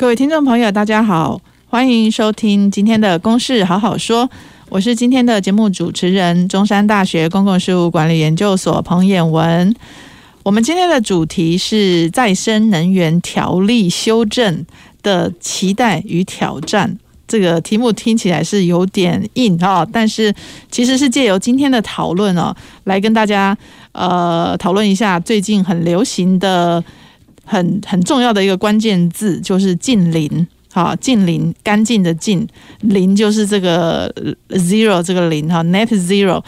各位听众朋友，大家好，欢迎收听今天的《公事好好说》，我是今天的节目主持人，中山大学公共事务管理研究所彭渰雯。我们今天的主题是再生能源条例修正的期待与挑战。这个题目听起来是有点硬哈，但是其实是借由今天的讨论哦，来跟大家呃讨论一下最近很流行的。很很重要的一个关键字就是近邻，好，近零，干净的近，零就是这个 zero 这个零哈，net zero。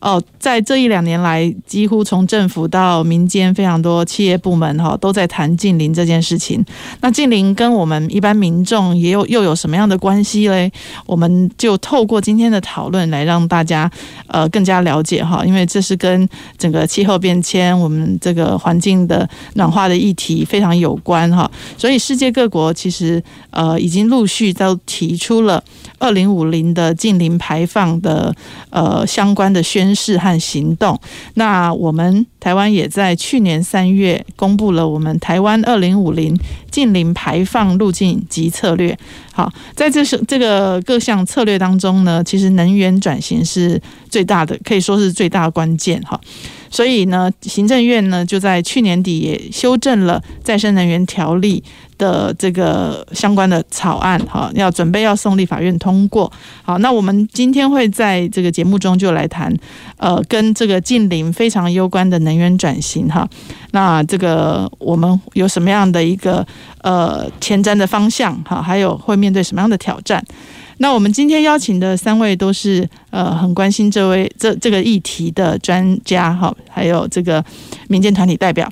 哦，在这一两年来，几乎从政府到民间，非常多企业部门哈都在谈近零这件事情。那近零跟我们一般民众也有又有什么样的关系嘞？我们就透过今天的讨论来让大家呃更加了解哈，因为这是跟整个气候变迁、我们这个环境的暖化的议题非常有关哈。所以世界各国其实呃已经陆续都提出了二零五零的近零排放的呃相关的宣事和行动，那我们台湾也在去年三月公布了我们台湾二零五零近零排放路径及策略。好，在这是这个各项策略当中呢，其实能源转型是最大的，可以说是最大的关键哈。所以呢，行政院呢就在去年底也修正了再生能源条例的这个相关的草案，哈，要准备要送立法院通过。好，那我们今天会在这个节目中就来谈，呃，跟这个近邻非常攸关的能源转型，哈。那这个我们有什么样的一个呃前瞻的方向，哈，还有会面对什么样的挑战？那我们今天邀请的三位都是呃很关心这位这这个议题的专家哈，还有这个民间团体代表。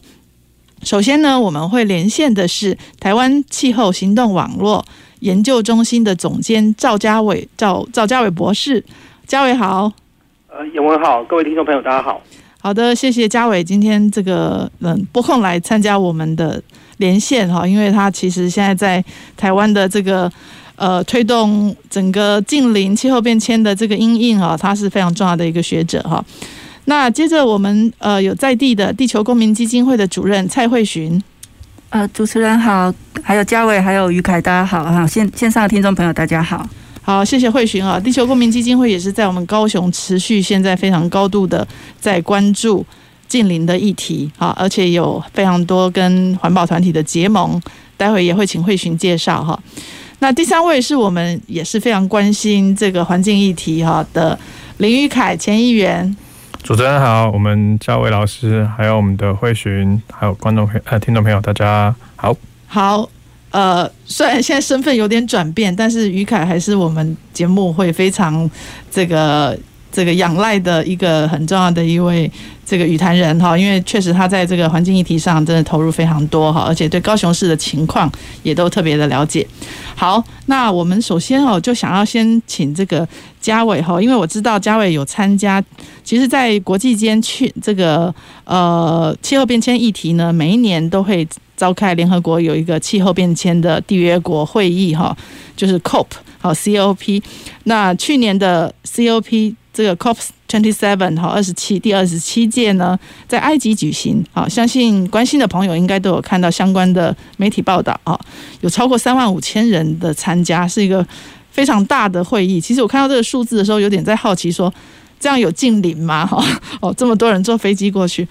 首先呢，我们会连线的是台湾气候行动网络研究中心的总监赵家伟赵赵家伟博士，家伟好。呃，永文好，各位听众朋友大家好。好的，谢谢家伟今天这个嗯拨空来参加我们的连线哈，因为他其实现在在台湾的这个。呃，推动整个近邻气候变迁的这个阴影啊，他是非常重要的一个学者哈。那接着我们呃有在地的地球公民基金会的主任蔡慧寻，呃，主持人好，还有嘉伟，还有于凯，大家好哈。线线上的听众朋友大家好，好，谢谢慧寻啊。地球公民基金会也是在我们高雄持续现在非常高度的在关注近邻的议题啊，而且有非常多跟环保团体的结盟，待会也会请慧寻介绍哈。那第三位是我们也是非常关心这个环境议题哈的林玉凯前议员。主持人好，我们嘉伟老师，还有我们的慧寻，还有观众朋呃听众朋友，大家好。好，呃，虽然现在身份有点转变，但是于凯还是我们节目会非常这个。这个仰赖的一个很重要的一位这个与谈人哈，因为确实他在这个环境议题上真的投入非常多哈，而且对高雄市的情况也都特别的了解。好，那我们首先哦就想要先请这个嘉伟哈，因为我知道嘉伟有参加，其实，在国际间去这个呃气候变迁议题呢，每一年都会召开联合国有一个气候变迁的缔约国会议哈，就是 COP 好 COP，那去年的 COP。这个 COP twenty seven 哈二十七第二十七届呢，在埃及举行。好，相信关心的朋友应该都有看到相关的媒体报道啊，有超过三万五千人的参加，是一个非常大的会议。其实我看到这个数字的时候，有点在好奇说，这样有净零吗？哈 哦，这么多人坐飞机过去。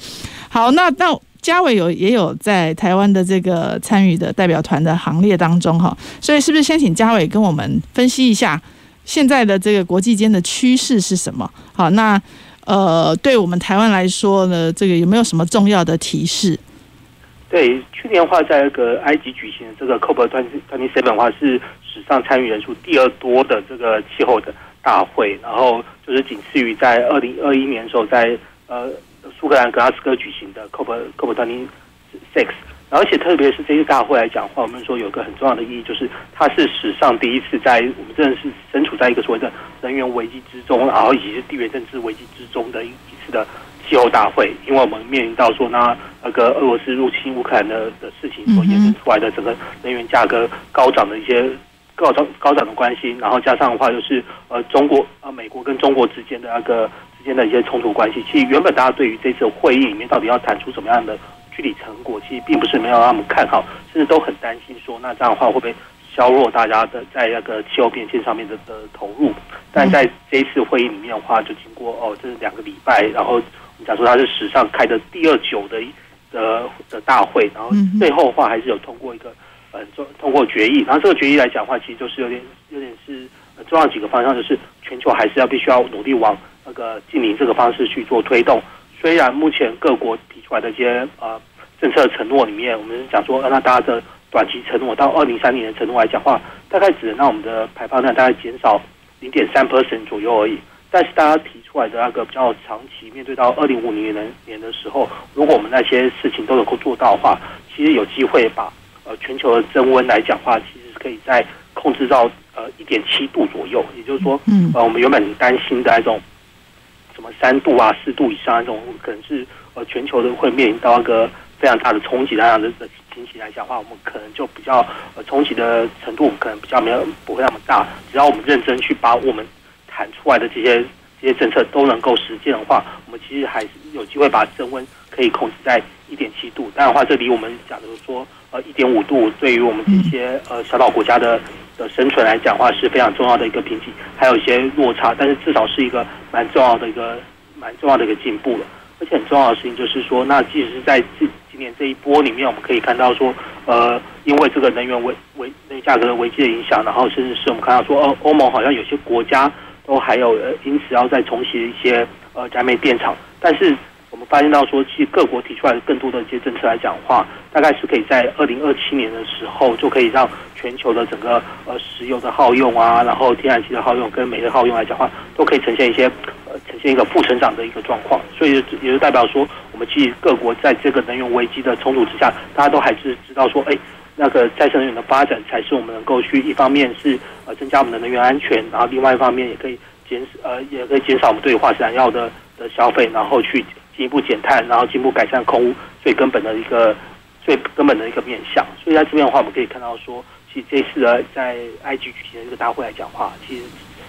好，那那嘉伟有也有在台湾的这个参与的代表团的行列当中哈，所以是不是先请嘉伟跟我们分析一下？现在的这个国际间的趋势是什么？好，那呃，对我们台湾来说呢，这个有没有什么重要的提示？对，去年话，在那个埃及举行的这个 COP twenty seven 话，是史上参与人数第二多的这个气候的大会，然后就是仅次于在二零二一年的时候在呃苏格兰格拉斯哥举行的 COP COP twenty six 而且特别是这次大会来讲的话，我们说有个很重要的意义，就是它是史上第一次在我们真的是身处在一个所谓的能源危机之中，然后以及是地缘政治危机之中的一一次的气候大会。因为我们面临到说，那那个俄罗斯入侵乌克兰的的事情所衍生出来的整个能源价格高涨的一些高涨高涨的关系，然后加上的话就是呃中国呃美国跟中国之间的那个之间的一些冲突关系。其实原本大家对于这次会议里面到底要谈出什么样的具体成果，其实并不是没有让他们看好，甚至都很担心说，那这样的话会不会削弱大家的在那个气候变迁上面的的投入？但在这一次会议里面的话，就经过哦，这是两个礼拜，然后我们讲说它是史上开的第二久的的的大会，然后最后的话还是有通过一个呃，通过决议。然后这个决议来讲的话，其实就是有点有点是重要几个方向，就是全球还是要必须要努力往那个近邻这个方式去做推动。虽然目前各国提出来的一些呃政策承诺里面，我们讲说，那大家的短期承诺到二零三零年的承诺来讲话，大概只能让我们的排放量大概减少零点三 percent 左右而已。但是大家提出来的那个比较长期，面对到二零五零年年的时候，如果我们那些事情都能够做到的话，其实有机会把呃全球的增温来讲话，其实是可以在控制到呃一点七度左右。也就是说，嗯，呃，我们原本担心的那种。什么三度啊、四度以上那种，可能是呃全球都会面临到一个非常大的冲击那样的的情形来讲的话，我们可能就比较呃冲击的程度我们可能比较没有不会那么大。只要我们认真去把我们谈出来的这些这些政策都能够实践的话，我们其实还是有机会把升温可以控制在一点七度。当然的话，这离我们假如说呃一点五度，对于我们这些呃小岛国家的。的生存来讲的话是非常重要的一个瓶颈，还有一些落差，但是至少是一个蛮重要的一个蛮重要的一个进步了。而且很重要的事情就是说，那即使是在今今年这一波里面，我们可以看到说，呃，因为这个能源危危那个价格的危机的影响，然后甚至是我们看到说，欧欧盟好像有些国家都还有呃因此要再重启一些呃燃煤电厂，但是。我们发现到说，其实各国提出来的更多的一些政策来讲的话，大概是可以在二零二七年的时候，就可以让全球的整个呃石油的耗用啊，然后天然气的耗用跟煤的耗用来讲话，都可以呈现一些呃呈现一个负成长的一个状况。所以也就代表说，我们其实各国在这个能源危机的冲突之下，大家都还是知道说，哎，那个再生能源的发展才是我们能够去一方面是呃增加我们的能源安全，然后另外一方面也可以减呃也可以减少我们对化石燃料的的消费，然后去。进一步减碳，然后进一步改善空污，最根本的一个最根本的一个面向。所以在这边的话，我们可以看到说，其实这次呢，在埃及举行的这个大会来讲话，其实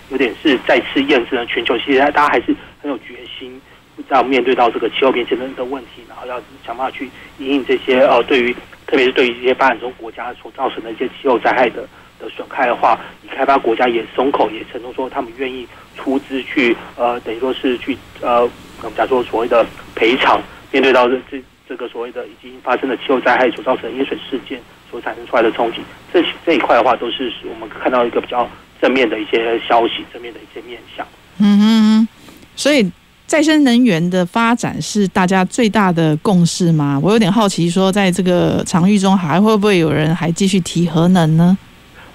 有点是再次验证了全球其实大家还是很有决心，要面对到这个气候变迁的的问题，然后要想办法去引应这些呃，对于特别是对于一些发展中国家所造成的一些气候灾害的的损害的话，以开发国家也松口，也承诺说他们愿意出资去呃，等于说是去呃。我们假说所谓的赔偿，面对到这这这个所谓的已经发生的气候灾害所造成的淹水事件所产生出来的冲击，这这一块的话，都是我们看到一个比较正面的一些消息，正面的一些面向。嗯嗯，所以再生能源的发展是大家最大的共识吗？我有点好奇，说在这个场域中还会不会有人还继续提核能呢？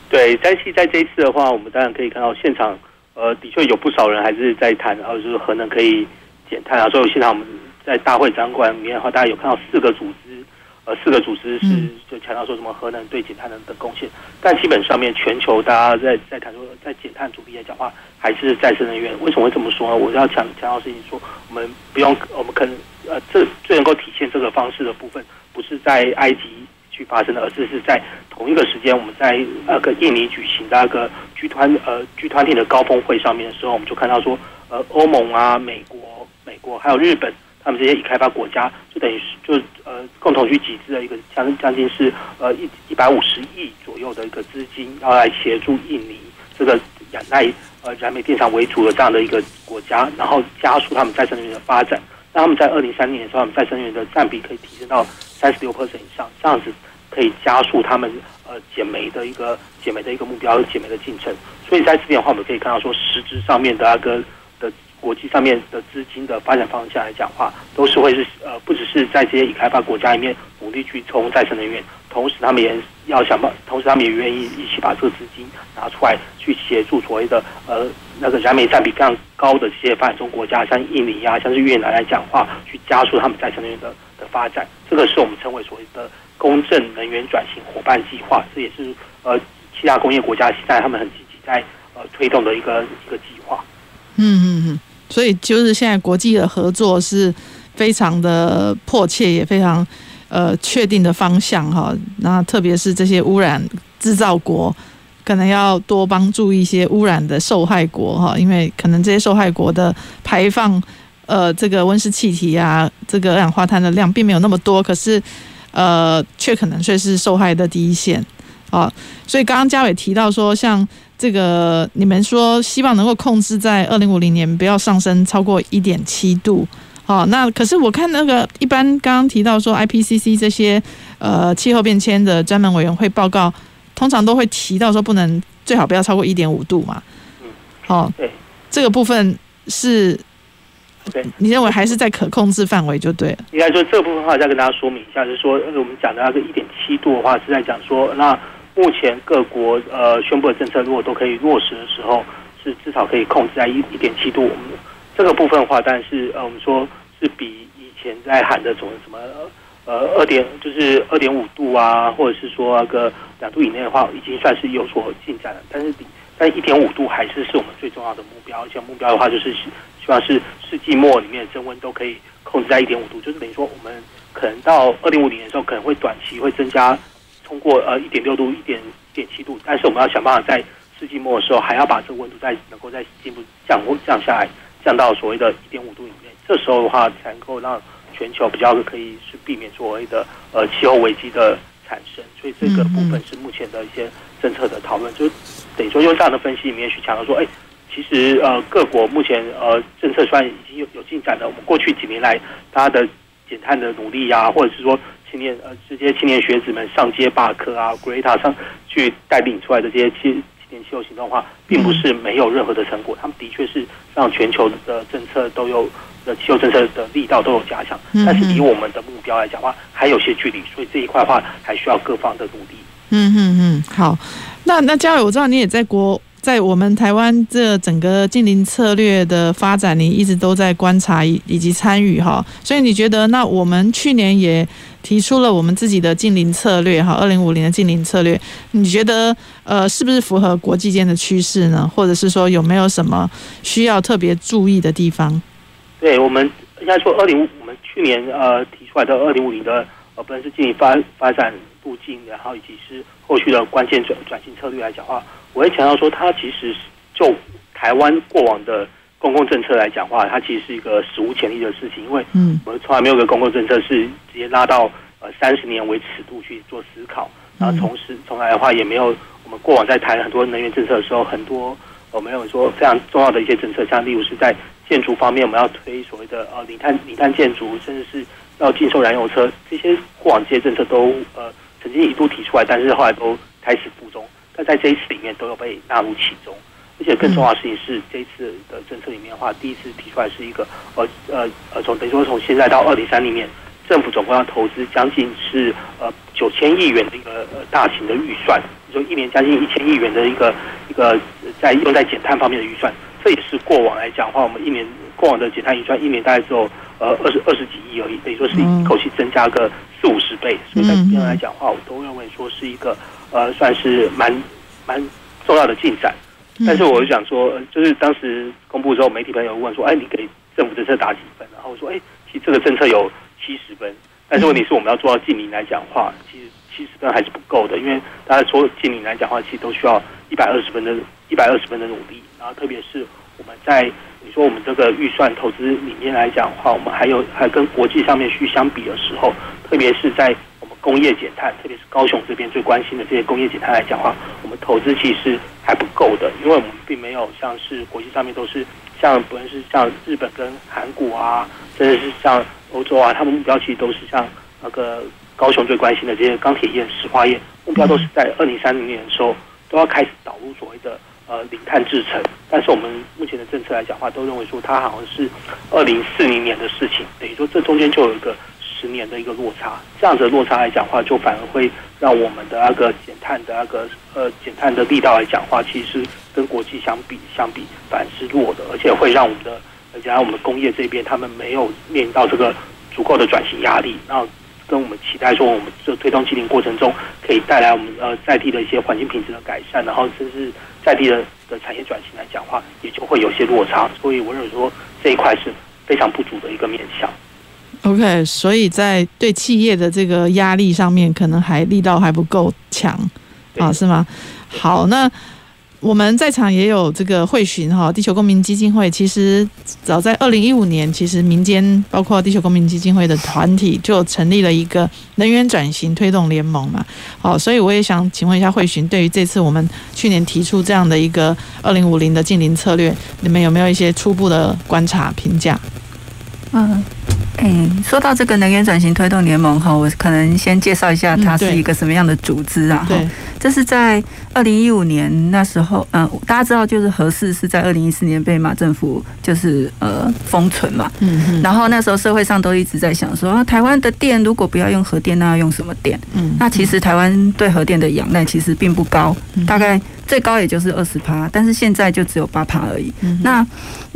对，在在这一次的话，我们当然可以看到现场，呃，的确有不少人还是在谈，然后就是核能可以。减碳啊！所以现在我们在大会展馆里面的话，大家有看到四个组织，呃，四个组织是就强调说什么核能对减碳的的贡献。但基本上面全球大家在在谈说，在减碳主力来讲话，还是再生能源。为什么会这么说呢？我要强强调事情说，我们不用，我们可能呃，这最能够体现这个方式的部分，不是在埃及去发生的，而是是在同一个时间，我们在那个印尼举行的那个 G 团呃 G 团体的高峰会上面的时候，我们就看到说，呃，欧盟啊，美国。美国还有日本，他们这些已开发国家，就等于是就呃共同去集资的一个将将近是呃一一百五十亿左右的一个资金，要来协助印尼这个仰赖呃燃煤电厂为主的这样的一个国家，然后加速他们再生能源的发展。那他们在二零三零年的时候，他们再生能源的占比可以提升到三十六 percent 以上，这样子可以加速他们呃减煤的一个减煤的一个目标，减煤的进程。所以在这边的话，我们可以看到说实质上面的那个。国际上面的资金的发展方向来讲话，都是会是呃，不只是在这些已开发国家里面努力去冲再生能源，同时他们也要想办，同时他们也愿意一起把这个资金拿出来去协助所谓的呃那个燃煤占比非常高的这些发展中国家，像印尼啊，像是越南来讲话，去加速他们再生能源的的发展。这个是我们称为所谓的公正能源转型伙伴计划，这也是呃七大工业国家现在他们很积极在呃推动的一个一个计划。嗯嗯嗯，所以就是现在国际的合作是非常的迫切，也非常呃确定的方向哈。那特别是这些污染制造国，可能要多帮助一些污染的受害国哈，因为可能这些受害国的排放呃这个温室气体啊，这个二氧化碳的量并没有那么多，可是。呃，却可能却是受害的第一线啊，所以刚刚嘉伟提到说，像这个你们说希望能够控制在二零五零年不要上升超过一点七度，好，那可是我看那个一般刚刚提到说 IPCC 这些呃气候变迁的专门委员会报告，通常都会提到说不能最好不要超过一点五度嘛，嗯，好，对，这个部分是。对，你认为还是在可控制范围就对了。应该说这部分的话，再跟大家说明一下，就是说，我们讲的那个一点七度的话，是在讲说，那目前各国呃宣布的政策，如果都可以落实的时候，是至少可以控制在一一点七度。这个部分的话，但是呃，我们说是比以前在喊的总什么呃二点就是二点五度啊，或者是说那个两度以内的话，已经算是有所进展了。但是比但一点五度还是是我们最重要的目标，而且目标的话就是。希望是世纪末里面的升温都可以控制在一点五度，就是等于说我们可能到二零五零年的时候，可能会短期会增加通过呃一点六度、一点一点七度，但是我们要想办法在世纪末的时候，还要把这个温度再能够再进一步降温降下来，降到所谓的一点五度以内。这时候的话，才能够让全球比较可以是避免所谓的呃气候危机的产生。所以这个部分是目前的一些政策的讨论，就等于说用这样的分析里面去强调说，哎。其实呃，各国目前呃政策虽然已经有有进展了，我们过去几年来大家的减碳的努力啊，或者是说青年呃这些青年学子们上街罢课啊，Greta 上去带领出来的这些青年气候行动的话，并不是没有任何的成果，他们的确是让全球的政策都有的气候政策的力道都有加强，但是以我们的目标来讲的话，还有些距离，所以这一块的话还需要各方的努力。嗯嗯嗯，好，那那嘉伟，我知道你也在国。在我们台湾这整个净零策略的发展，你一直都在观察以以及参与哈，所以你觉得那我们去年也提出了我们自己的净零策略哈，二零五零的净零策略，你觉得呃是不是符合国际间的趋势呢？或者是说有没有什么需要特别注意的地方？对，我们应该说二零，我们去年呃提出来的二零五零的呃，不论是净零发发展路径，然后以及是后续的关键转转型策略来讲的话。我会强调说，它其实就台湾过往的公共政策来讲的话，它其实是一个史无前例的事情，因为嗯。我们从来没有个公共政策是直接拉到呃三十年为尺度去做思考，然后同时从来的话也没有我们过往在谈很多能源政策的时候，很多我们有说非常重要的一些政策，像例如是在建筑方面，我们要推所谓的呃零碳零碳建筑，甚至是要禁售燃油车，这些过往这些政策都呃曾经一度提出来，但是后来都胎死腹中。但在这一次里面都有被纳入其中，而且更重要的事情是，这一次的政策里面的话，第一次提出来是一个呃呃呃，从等于说从现在到二零三零年，政府总共要投资将近是呃九千亿元的一个呃大型的预算，就一年将近一千亿元的一个一个在用在减碳方面的预算，这也是过往来讲的话，我们一年过往的减碳预算一年大概只有呃二十二十几亿而已，等于说是一口气增加个四五十倍，所以在这边来讲的话，我都认为说是一个。呃，算是蛮蛮重要的进展，但是我就想说，就是当时公布之后，媒体朋友问说：“哎，你给政府政策打几分？”然后我说：“哎，其实这个政策有七十分，但是问题是我们要做到近零来讲话，其实七十分还是不够的，因为大家说近零来讲话，其实都需要一百二十分的一百二十分的努力。然后特别是我们在你说我们这个预算投资里面来讲的话，我们还有还跟国际上面去相比的时候，特别是在。工业减碳，特别是高雄这边最关心的这些工业减碳来讲的话，我们投资其实还不够的，因为我们并没有像是国际上面都是像不论是像日本跟韩国啊，甚至是像欧洲啊，他们目标其实都是像那个高雄最关心的这些钢铁业、石化业，目标都是在二零三零年的时候都要开始导入所谓的呃零碳制成，但是我们目前的政策来讲的话，都认为说它好像是二零四零年的事情，等于说这中间就有一个。十年的一个落差，这样子的落差来讲的话，就反而会让我们的那个减碳的那个呃减碳的力道来讲的话，其实跟国际相比相比反而是弱的，而且会让我们的，而且让我们工业这边他们没有面临到这个足够的转型压力，然后跟我们期待说，我们这推动净零过程中可以带来我们呃在地的一些环境品质的改善，然后甚至在地的的产业转型来讲话，也就会有些落差。所以我认为说这一块是非常不足的一个面向。OK，所以在对企业的这个压力上面，可能还力道还不够强啊，是吗？好，那。我们在场也有这个慧寻哈，地球公民基金会。其实早在二零一五年，其实民间包括地球公民基金会的团体就成立了一个能源转型推动联盟嘛。好，所以我也想请问一下慧寻，对于这次我们去年提出这样的一个二零五零的净零策略，你们有没有一些初步的观察评价？嗯。哎，说到这个能源转型推动联盟哈，我可能先介绍一下它是一个什么样的组织啊？对，这是在二零一五年那时候，嗯，大家知道就是核四是在二零一四年被马政府就是呃封存嘛，嗯嗯，然后那时候社会上都一直在想说，台湾的电如果不要用核电，那要用什么电？嗯，那其实台湾对核电的仰赖其实并不高，大概。最高也就是二十趴，但是现在就只有八趴而已。嗯、那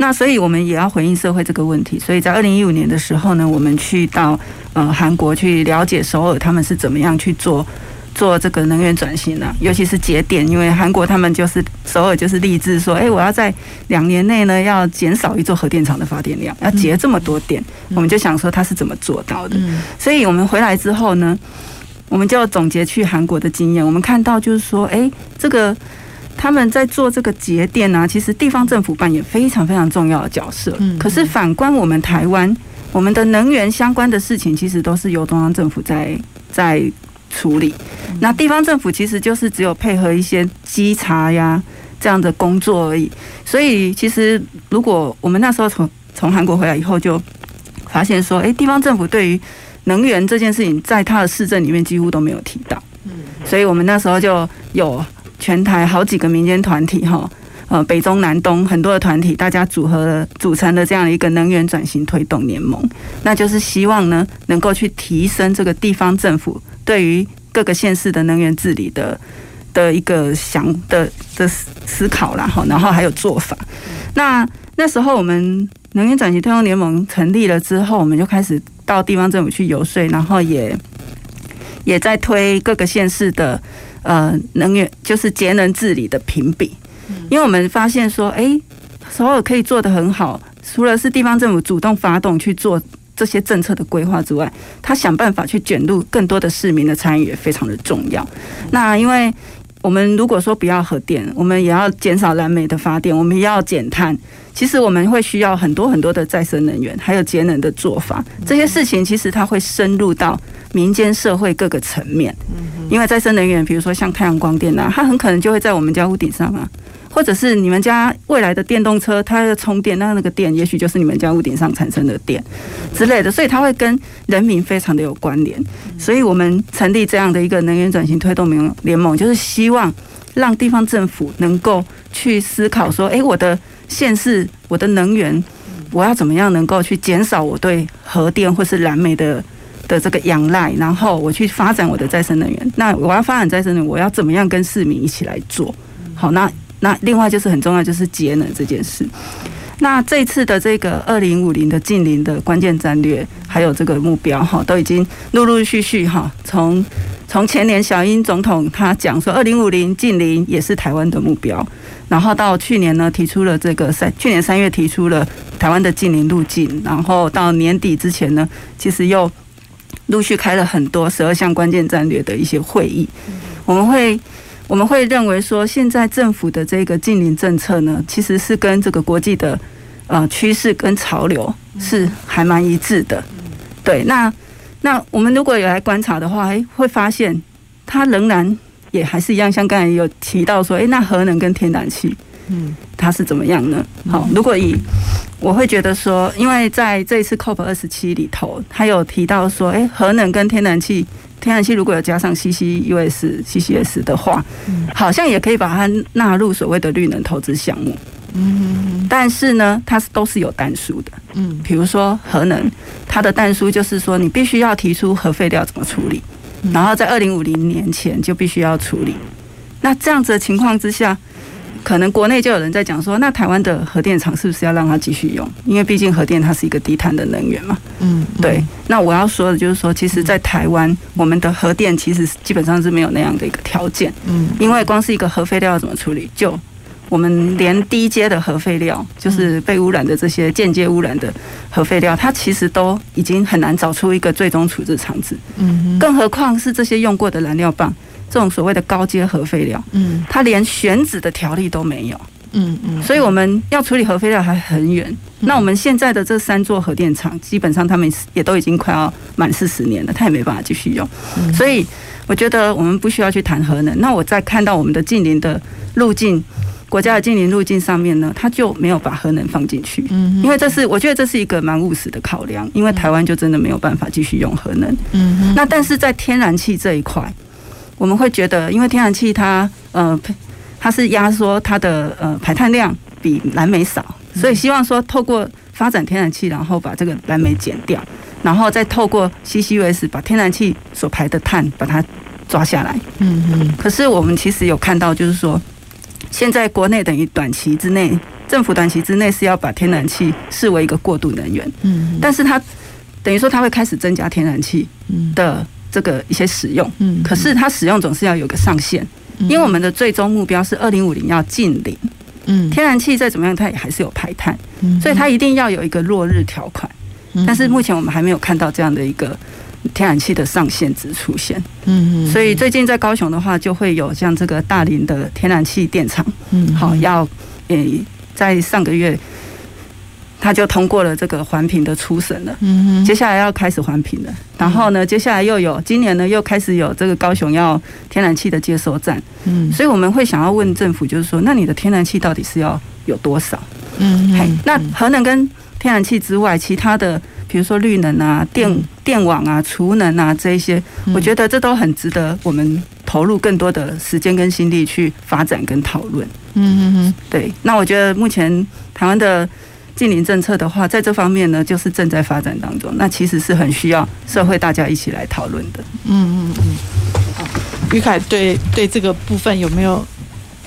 那所以我们也要回应社会这个问题。所以在二零一五年的时候呢，我们去到呃韩国去了解首尔他们是怎么样去做做这个能源转型的，尤其是节电，因为韩国他们就是首尔就是立志说，哎，我要在两年内呢要减少一座核电厂的发电量，要节这么多电。我们就想说他是怎么做到的。所以我们回来之后呢，我们就总结去韩国的经验，我们看到就是说，哎，这个。他们在做这个节电啊，其实地方政府扮演非常非常重要的角色。可是反观我们台湾，我们的能源相关的事情，其实都是由中央政府在在处理。那地方政府其实就是只有配合一些稽查呀这样的工作而已。所以其实如果我们那时候从从韩国回来以后，就发现说，诶，地方政府对于能源这件事情，在他的市政里面几乎都没有提到。所以我们那时候就有。全台好几个民间团体，哈，呃，北中南东很多的团体，大家组合了组成的这样一个能源转型推动联盟，那就是希望呢，能够去提升这个地方政府对于各个县市的能源治理的的一个想的的思考啦，哈，然后还有做法。那那时候我们能源转型推动联盟成立了之后，我们就开始到地方政府去游说，然后也也在推各个县市的。呃，能源就是节能治理的评比，因为我们发现说，哎，首尔可以做得很好，除了是地方政府主动发动去做这些政策的规划之外，他想办法去卷入更多的市民的参与也非常的重要。那因为我们如果说不要核电，我们也要减少燃煤的发电，我们也要减碳，其实我们会需要很多很多的再生能源，还有节能的做法，这些事情其实它会深入到民间社会各个层面。因为再生能源，比如说像太阳光电啊，它很可能就会在我们家屋顶上啊，或者是你们家未来的电动车，它的充电，那那个电也许就是你们家屋顶上产生的电之类的，所以它会跟人民非常的有关联。所以我们成立这样的一个能源转型推动联联盟，就是希望让地方政府能够去思考说，诶，我的县市，我的能源，我要怎么样能够去减少我对核电或是燃煤的。的这个仰赖，然后我去发展我的再生能源。那我要发展再生能源，我要怎么样跟市民一起来做？好，那那另外就是很重要，就是节能这件事。那这次的这个二零五零的近零的关键战略，还有这个目标哈，都已经陆陆续续哈，从从前年小英总统他讲说二零五零近零也是台湾的目标，然后到去年呢提出了这个三，去年三月提出了台湾的近零路径，然后到年底之前呢，其实又陆续开了很多十二项关键战略的一些会议，我们会我们会认为说，现在政府的这个净零政策呢，其实是跟这个国际的呃趋势跟潮流是还蛮一致的。对，那那我们如果有来观察的话，哎，会发现它仍然也还是一样，像刚才有提到说，哎，那核能跟天然气。嗯，它是怎么样呢？好，如果以我会觉得说，因为在这一次 COP 二十七里头，他有提到说，哎，核能跟天然气，天然气如果有加上 CCUS、CCS 的话，好像也可以把它纳入所谓的绿能投资项目。嗯，但是呢，它是都是有单书的。嗯，比如说核能，它的单书就是说，你必须要提出核废料怎么处理，然后在二零五零年前就必须要处理。那这样子的情况之下。可能国内就有人在讲说，那台湾的核电厂是不是要让它继续用？因为毕竟核电它是一个低碳的能源嘛。嗯，对。那我要说的就是说，其实，在台湾，我们的核电其实基本上是没有那样的一个条件。嗯，因为光是一个核废料要怎么处理，就我们连低阶的核废料，就是被污染的这些间接污染的核废料，它其实都已经很难找出一个最终处置场址。嗯，更何况是这些用过的燃料棒。这种所谓的高阶核废料，嗯，它连选址的条例都没有，嗯嗯，所以我们要处理核废料还很远。那我们现在的这三座核电厂，基本上他们也都已经快要满四十年了，它也没办法继续用。所以我觉得我们不需要去谈核能。那我在看到我们的近邻的路径，国家的近邻路径上面呢，它就没有把核能放进去，嗯，因为这是我觉得这是一个蛮务实的考量，因为台湾就真的没有办法继续用核能，嗯，那但是在天然气这一块。我们会觉得，因为天然气它呃，它是压缩它的呃排碳量比蓝煤少，所以希望说透过发展天然气，然后把这个蓝煤减掉，然后再透过 CCUS 把天然气所排的碳把它抓下来。嗯嗯。可是我们其实有看到，就是说现在国内等于短期之内，政府短期之内是要把天然气视为一个过渡能源。嗯。但是它等于说它会开始增加天然气的。这个一些使用，嗯，可是它使用总是要有个上限，因为我们的最终目标是二零五零要净零，嗯，天然气再怎么样，它也还是有排碳，所以它一定要有一个落日条款，但是目前我们还没有看到这样的一个天然气的上限值出现，嗯，所以最近在高雄的话，就会有像这个大林的天然气电厂，嗯，好，要诶在上个月。他就通过了这个环评的初审了，嗯哼，接下来要开始环评了，然后呢，接下来又有今年呢又开始有这个高雄要天然气的接收站，嗯，所以我们会想要问政府，就是说，那你的天然气到底是要有多少？嗯哼，那核能跟天然气之外，其他的比如说绿能啊、电电网啊、储能啊这一些，我觉得这都很值得我们投入更多的时间跟心力去发展跟讨论。嗯嗯嗯，对，那我觉得目前台湾的。净零政策的话，在这方面呢，就是正在发展当中。那其实是很需要社会大家一起来讨论的。嗯嗯嗯。于凯对对这个部分有没有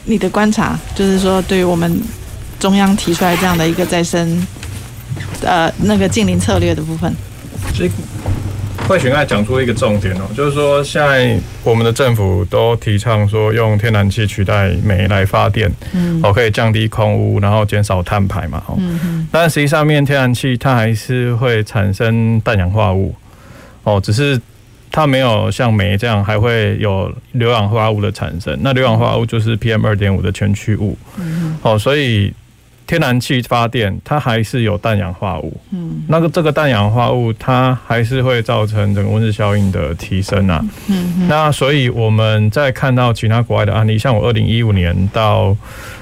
你的观察？就是说，对于我们中央提出来这样的一个再生呃那个近邻策略的部分。慧群刚才讲出一个重点哦，就是说现在我们的政府都提倡说用天然气取代煤来发电，嗯，哦，可以降低空污，然后减少碳排嘛，哦，嗯，但实际上面天然气它还是会产生氮氧化物，哦，只是它没有像煤这样还会有硫氧化物的产生，那硫氧化物就是 PM 二点五的前驱物，嗯，哦，所以。天然气发电，它还是有氮氧化物。嗯，那个这个氮氧化物，它还是会造成整个温室效应的提升啊。嗯，那所以我们在看到其他国外的案例，像我二零一五年到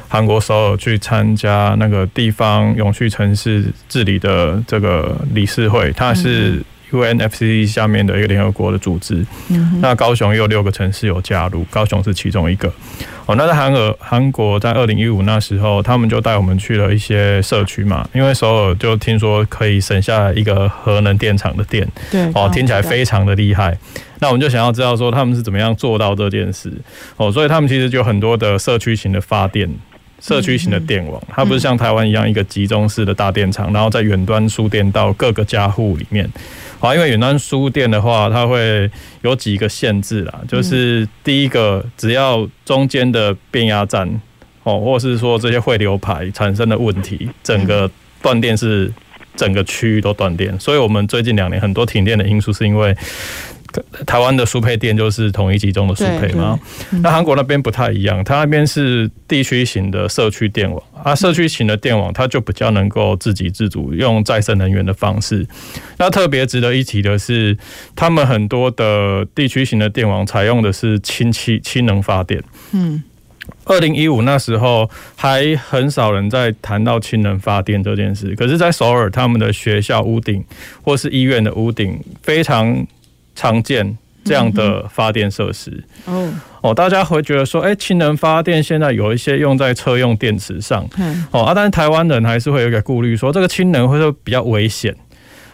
韩国首尔去参加那个地方永续城市治理的这个理事会，它是 UNFCCC 下面的一个联合国的组织。嗯，那高雄也有六个城市有加入，高雄是其中一个。哦，那在韩俄韩国在二零一五那时候，他们就带我们去了一些社区嘛，因为首尔就听说可以省下一个核能电厂的电，对，哦，听起来非常的厉害。那我们就想要知道说他们是怎么样做到这件事，哦，所以他们其实就很多的社区型的发电。社区型的电网，它不是像台湾一样一个集中式的大电厂，然后在远端输电到各个家户里面。好，因为远端输电的话，它会有几个限制啦，就是第一个，只要中间的变压站哦，或是说这些汇流排产生的问题，整个断电是整个区域都断电。所以我们最近两年很多停电的因素是因为。台湾的输配电就是统一集中的输配嘛，那韩国那边不太一样，它那边是地区型的社区电网啊，社区型的电网它就比较能够自给自足，用再生能源的方式。那特别值得一提的是，他们很多的地区型的电网采用的是氢气氢能发电。嗯，二零一五那时候还很少人在谈到氢能发电这件事，可是，在首尔他们的学校屋顶或是医院的屋顶非常。常见这样的发电设施哦哦，大家会觉得说，哎，氢能发电现在有一些用在车用电池上，哦啊，但是台湾人还是会有一个顾虑，说这个氢能会比较危险？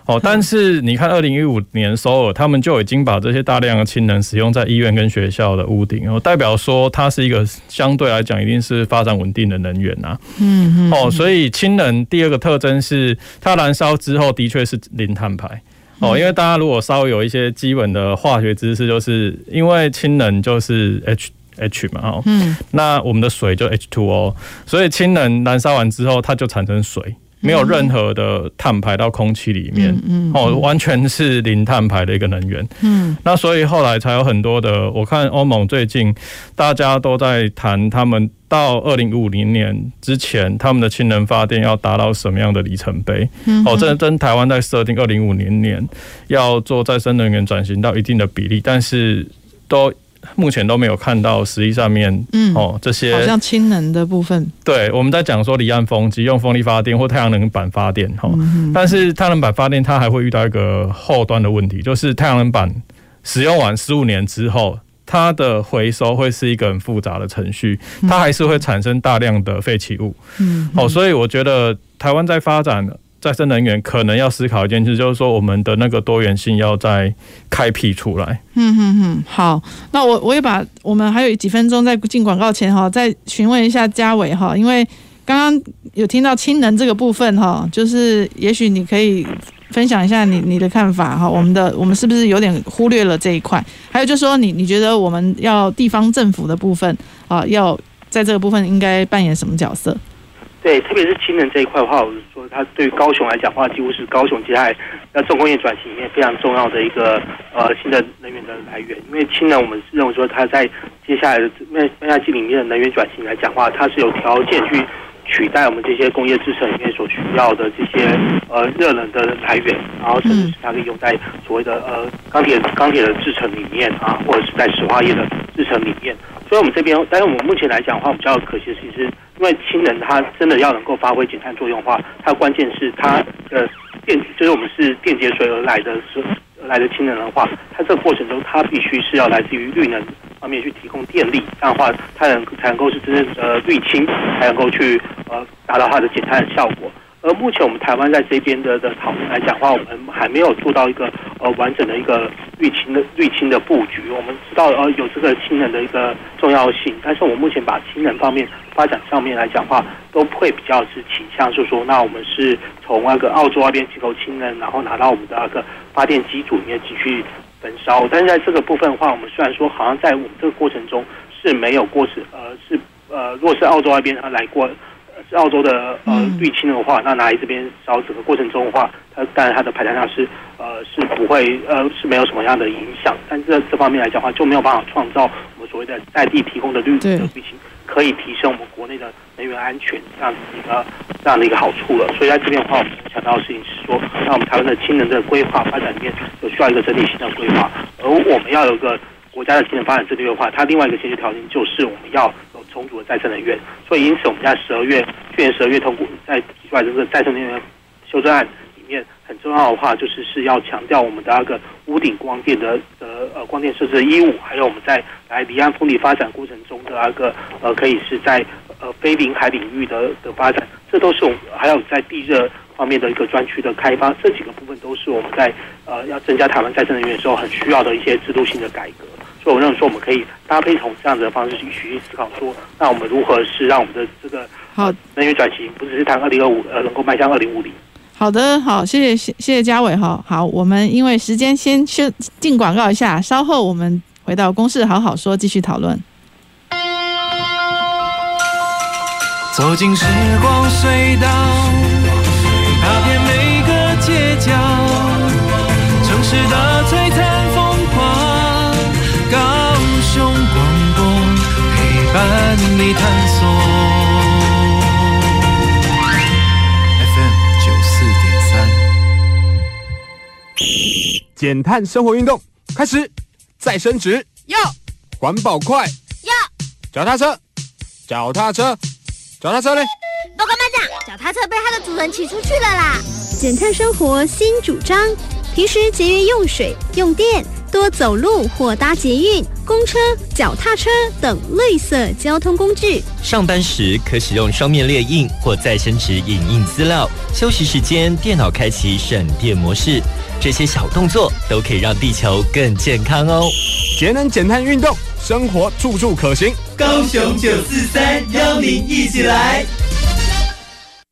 哦，但是你看，二零一五年首尔他们就已经把这些大量的氢能使用在医院跟学校的屋顶，哦，代表说它是一个相对来讲一定是发展稳定的能源呐。嗯嗯。哦，所以氢能第二个特征是它燃烧之后的确是零碳排。哦，因为大家如果稍微有一些基本的化学知识，就是因为氢能就是 H H 嘛，哦，嗯，那我们的水就 H2O，所以氢能燃烧完之后，它就产生水。没有任何的碳排到空气里面，嗯，哦，完全是零碳排的一个能源，嗯，那所以后来才有很多的，我看欧盟最近大家都在谈，他们到二零五零年之前，他们的氢能发电要达到什么样的里程碑，嗯，哦，这跟台湾在设定二零五零年要做再生能源转型到一定的比例，但是都。目前都没有看到实际上面，嗯，哦，这些好像氢能的部分，对，我们在讲说离岸风机用风力发电或太阳能板发电，哈，但是太阳能板发电它还会遇到一个后端的问题，就是太阳能板使用完十五年之后，它的回收会是一个很复杂的程序，它还是会产生大量的废弃物，嗯，哦，所以我觉得台湾在发展。再生能源可能要思考一件事，就是说我们的那个多元性要再开辟出来。嗯嗯嗯，好，那我我也把我们还有几分钟在进广告前哈，再询问一下嘉伟哈，因为刚刚有听到氢能这个部分哈，就是也许你可以分享一下你你的看法哈，我们的我们是不是有点忽略了这一块？还有就是说你你觉得我们要地方政府的部分啊，要在这个部分应该扮演什么角色？对，特别是氢能这一块的话，我是说，它对于高雄来讲的话，几乎是高雄接下来在重工业转型里面非常重要的一个呃新的能源的来源。因为氢能，我们是认为说它在接下来的面面下季里面的能源转型来讲的话，它是有条件去取代我们这些工业制成里面所需要的这些呃热能的来源，然后甚至是它可以用在所谓的呃钢铁钢铁的制成里面啊，或者是在石化业的制成里面。所以，我们这边，但是我们目前来讲的话，比较可惜的是，因为氢能它真的要能够发挥减碳作用的话，它关键是它的电，就是我们是电解水而来的是来的氢能的话，它这个过程中它必须是要来自于绿能方面去提供电力，这样的话，它能才能够是真正的绿氢，才能够去呃达到它的减碳效果。而目前我们台湾在这边的的讨论来讲的话，我们还没有做到一个呃完整的一个绿氢的绿氢的布局。我们知道呃有这个氢能的一个重要性，但是我们目前把氢能方面发展上面来讲的话，都会比较是倾向，是说那我们是从那个澳洲那边进口氢能，然后拿到我们的那个发电机组里面继续焚烧。但是在这个部分的话，我们虽然说好像在我们这个过程中是没有过是呃是呃，如果是澳洲那边他来过。是澳洲的呃绿氢的话，那拿来这边烧整个过程中的话，它当然它的排碳量是呃是不会呃是没有什么样的影响，但这这方面来讲的话，就没有办法创造我们所谓的在地提供的绿的绿氢，可以提升我们国内的能源安全这样子一个这样的一个好处了。所以在这边的话，我们想到的事情是说，那我们台湾的氢能的规划发展里面有需要一个整体性的规划，而我们要有一个国家的新的发展战略的话，它另外一个先决条件就是我们要有。充足的再生能源，所以因此我们在十二月去年十二月通过在提出来这个再生能源修正案里面，很重要的话就是是要强调我们的那个屋顶光电的的呃光电设置的义务，还有我们在来离岸风力发展过程中的那个呃可以是在呃非临海领域的的发展，这都是我们还有在地热方面的一个专区的开发，这几个部分都是我们在呃要增加台湾再生能源的时候很需要的一些制度性的改革。所以我认为说，我们可以搭配从这样子的方式去去思考说，那我们如何是让我们的这个好能源转型，不只是谈二零二五，呃，能够迈向二零五零。好的，好，谢谢谢谢嘉伟哈。好，我们因为时间先先进广告一下，稍后我们回到公事好好说，继续讨论。走进时光隧道，踏遍每个街角，城市的璀璨。伴你探索。FM 九四点三，减碳生活运动开始，再生纸要，环保快要，脚踏车，脚踏车，脚踏车嘞！报告班长，脚踏车被它的主人骑出去了啦！减碳生活新主张，平时节约用水用电，多走路或搭捷运。公车、脚踏车等绿色交通工具。上班时可使用双面列印或再生纸影印资料。休息时间，电脑开启省电模式。这些小动作都可以让地球更健康哦。节能减碳运动，生活处处可行。高雄九四三邀您一起来。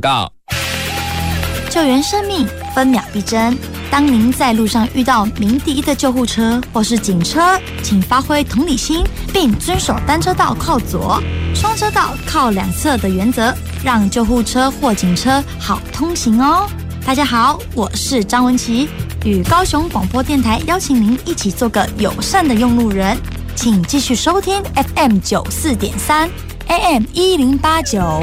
告。救援生命，分秒必争。当您在路上遇到鸣笛的救护车或是警车，请发挥同理心，并遵守单车道靠左、双车道靠两侧的原则，让救护车或警车好通行哦。大家好，我是张文琪，与高雄广播电台邀请您一起做个友善的用路人，请继续收听 FM 九四点三，AM 一零八九。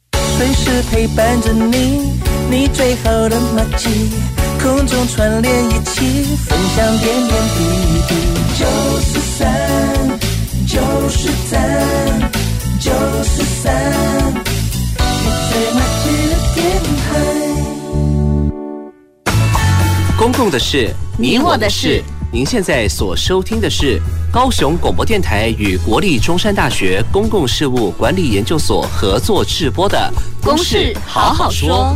随时陪伴着你，你最好的默契，空中串联一起，分享点点滴滴。九四三，九四三，九四三，你最默契的电台。公共的事，你我的事。您现在所收听的是高雄广播电台与国立中山大学公共事务管理研究所合作制播的《公事好好说》。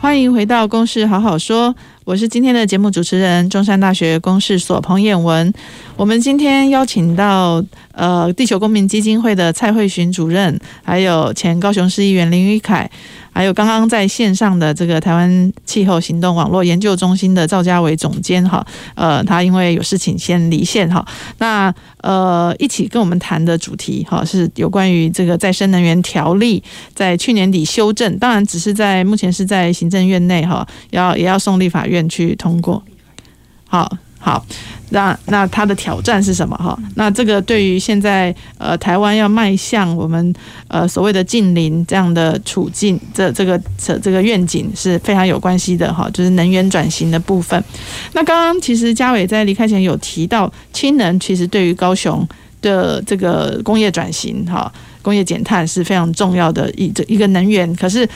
欢迎回到《公事好好说》，我是今天的节目主持人，中山大学公事所彭彦文。我们今天邀请到呃地球公民基金会的蔡慧寻主任，还有前高雄市议员林玉凯。还有刚刚在线上的这个台湾气候行动网络研究中心的赵家维总监哈，呃，他因为有事情先离线哈。那呃，一起跟我们谈的主题哈是有关于这个再生能源条例在去年底修正，当然只是在目前是在行政院内哈，要也要送立法院去通过。好，好。那那它的挑战是什么哈？那这个对于现在呃台湾要迈向我们呃所谓的近邻这样的处境，这这个这这个愿景是非常有关系的哈，就是能源转型的部分。那刚刚其实家伟在离开前有提到，氢能其实对于高雄的这个工业转型哈，工业减碳是非常重要的一这一个能源，可是。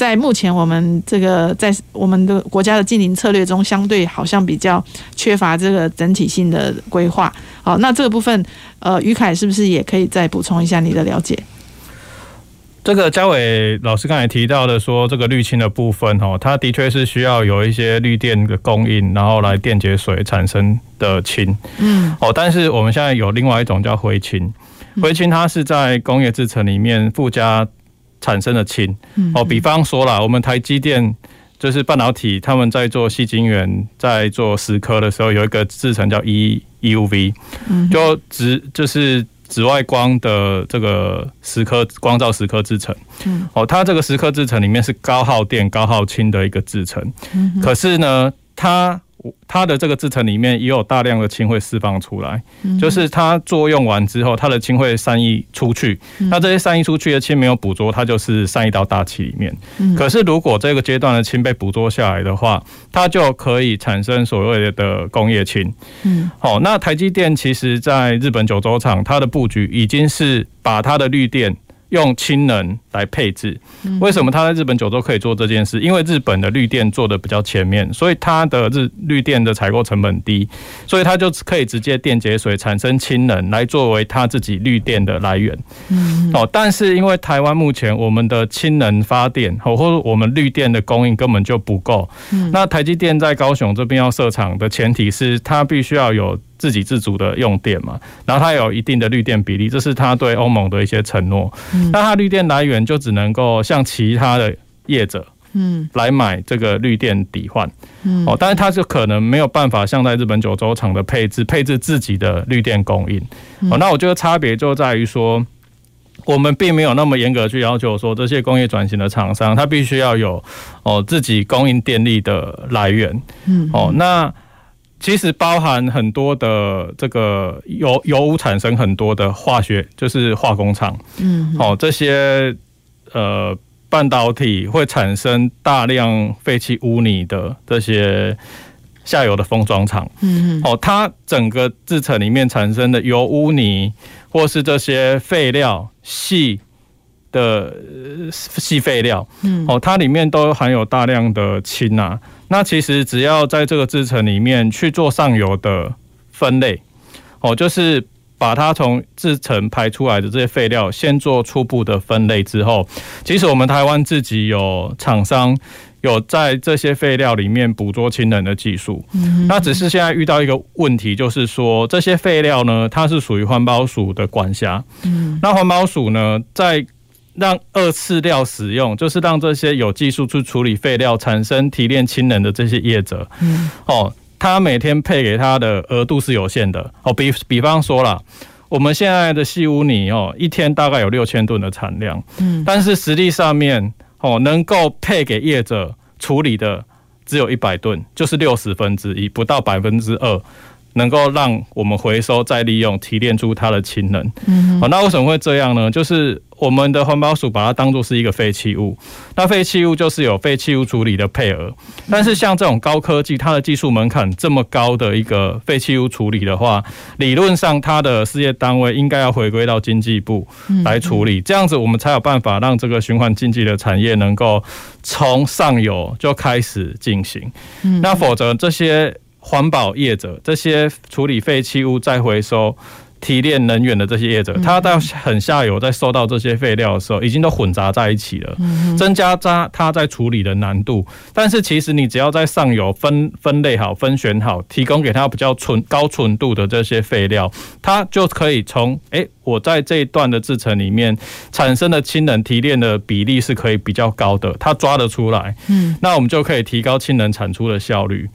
在目前我们这个在我们的国家的净零策略中，相对好像比较缺乏这个整体性的规划。好，那这个部分，呃，于凯是不是也可以再补充一下你的了解？这个嘉伟老师刚才提到的说，这个绿氢的部分，哦，它的确是需要有一些绿电的供应，然后来电解水产生的氢。嗯，哦，但是我们现在有另外一种叫灰氢，灰氢它是在工业制程里面附加。产生的氢。哦，比方说啦，我们台积电就是半导体，他们在做细晶圆，在做蚀刻的时候，有一个制程叫 E EUV，就紫就是紫外光的这个蚀刻光照蚀刻制程。哦，它这个蚀刻制成里面是高耗电、高耗氢的一个制程，可是呢，它。它的这个制成里面也有大量的氢会释放出来，就是它作用完之后，它的氢会散逸出去。那这些散逸出去的氢没有捕捉，它就是散逸到大气里面。可是如果这个阶段的氢被捕捉下来的话，它就可以产生所谓的工业氢。嗯，好，那台积电其实在日本九州厂，它的布局已经是把它的绿电用氢能来配置。为什么他在日本九州可以做这件事？因为日本的绿电做的比较前面，所以它的日绿电的采购成本低，所以它就可以直接电解水产生氢能来作为它自己绿电的来源。哦，但是因为台湾目前我们的氢能发电或或者我们绿电的供应根本就不够。那台积电在高雄这边要设厂的前提是它必须要有。自给自足的用电嘛，然后它有一定的绿电比例，这是它对欧盟的一些承诺。那它绿电来源就只能够像其他的业者，嗯，来买这个绿电抵换，嗯，哦，但是它就可能没有办法像在日本九州厂的配置，配置自己的绿电供应。哦，那我觉得差别就在于说，我们并没有那么严格去要求说这些工业转型的厂商，它必须要有哦自己供应电力的来源。嗯，哦，那。其实包含很多的这个油油污产生很多的化学，就是化工厂，嗯，哦，这些呃半导体会产生大量废弃污泥的这些下游的封装厂，嗯，哦，它整个制程里面产生的油污泥或是这些废料细的细废料，嗯，哦，它里面都含有大量的氢啊。那其实只要在这个制程里面去做上游的分类，哦，就是把它从制程排出来的这些废料先做初步的分类之后，其实我们台湾自己有厂商有在这些废料里面捕捉氢能的技术。嗯那只是现在遇到一个问题，就是说这些废料呢，它是属于环保署的管辖。嗯那环保署呢，在让二次料使用，就是让这些有技术去处理废料、产生提炼氢能的这些业者，嗯，哦，他每天配给他的额度是有限的，哦，比比方说啦，我们现在的细污泥哦，一天大概有六千吨的产量，嗯，但是实际上面哦，能够配给业者处理的只有一百吨，就是六十分之一，不到百分之二。能够让我们回收再利用，提炼出它的氢能。嗯，好，那为什么会这样呢？就是我们的环保署把它当作是一个废弃物，那废弃物就是有废弃物处理的配额。但是像这种高科技，它的技术门槛这么高的一个废弃物处理的话，理论上它的事业单位应该要回归到经济部来处理，这样子我们才有办法让这个循环经济的产业能够从上游就开始进行。嗯那否则这些。环保业者，这些处理废弃物再回收、提炼能源的这些业者，他到很下游在收到这些废料的时候，已经都混杂在一起了，增加他他在处理的难度。但是其实你只要在上游分分类好、分选好，提供给他比较纯高纯度的这些废料，他就可以从哎，我在这一段的制程里面产生的氢能提炼的比例是可以比较高的，它抓得出来。嗯，那我们就可以提高氢能产出的效率。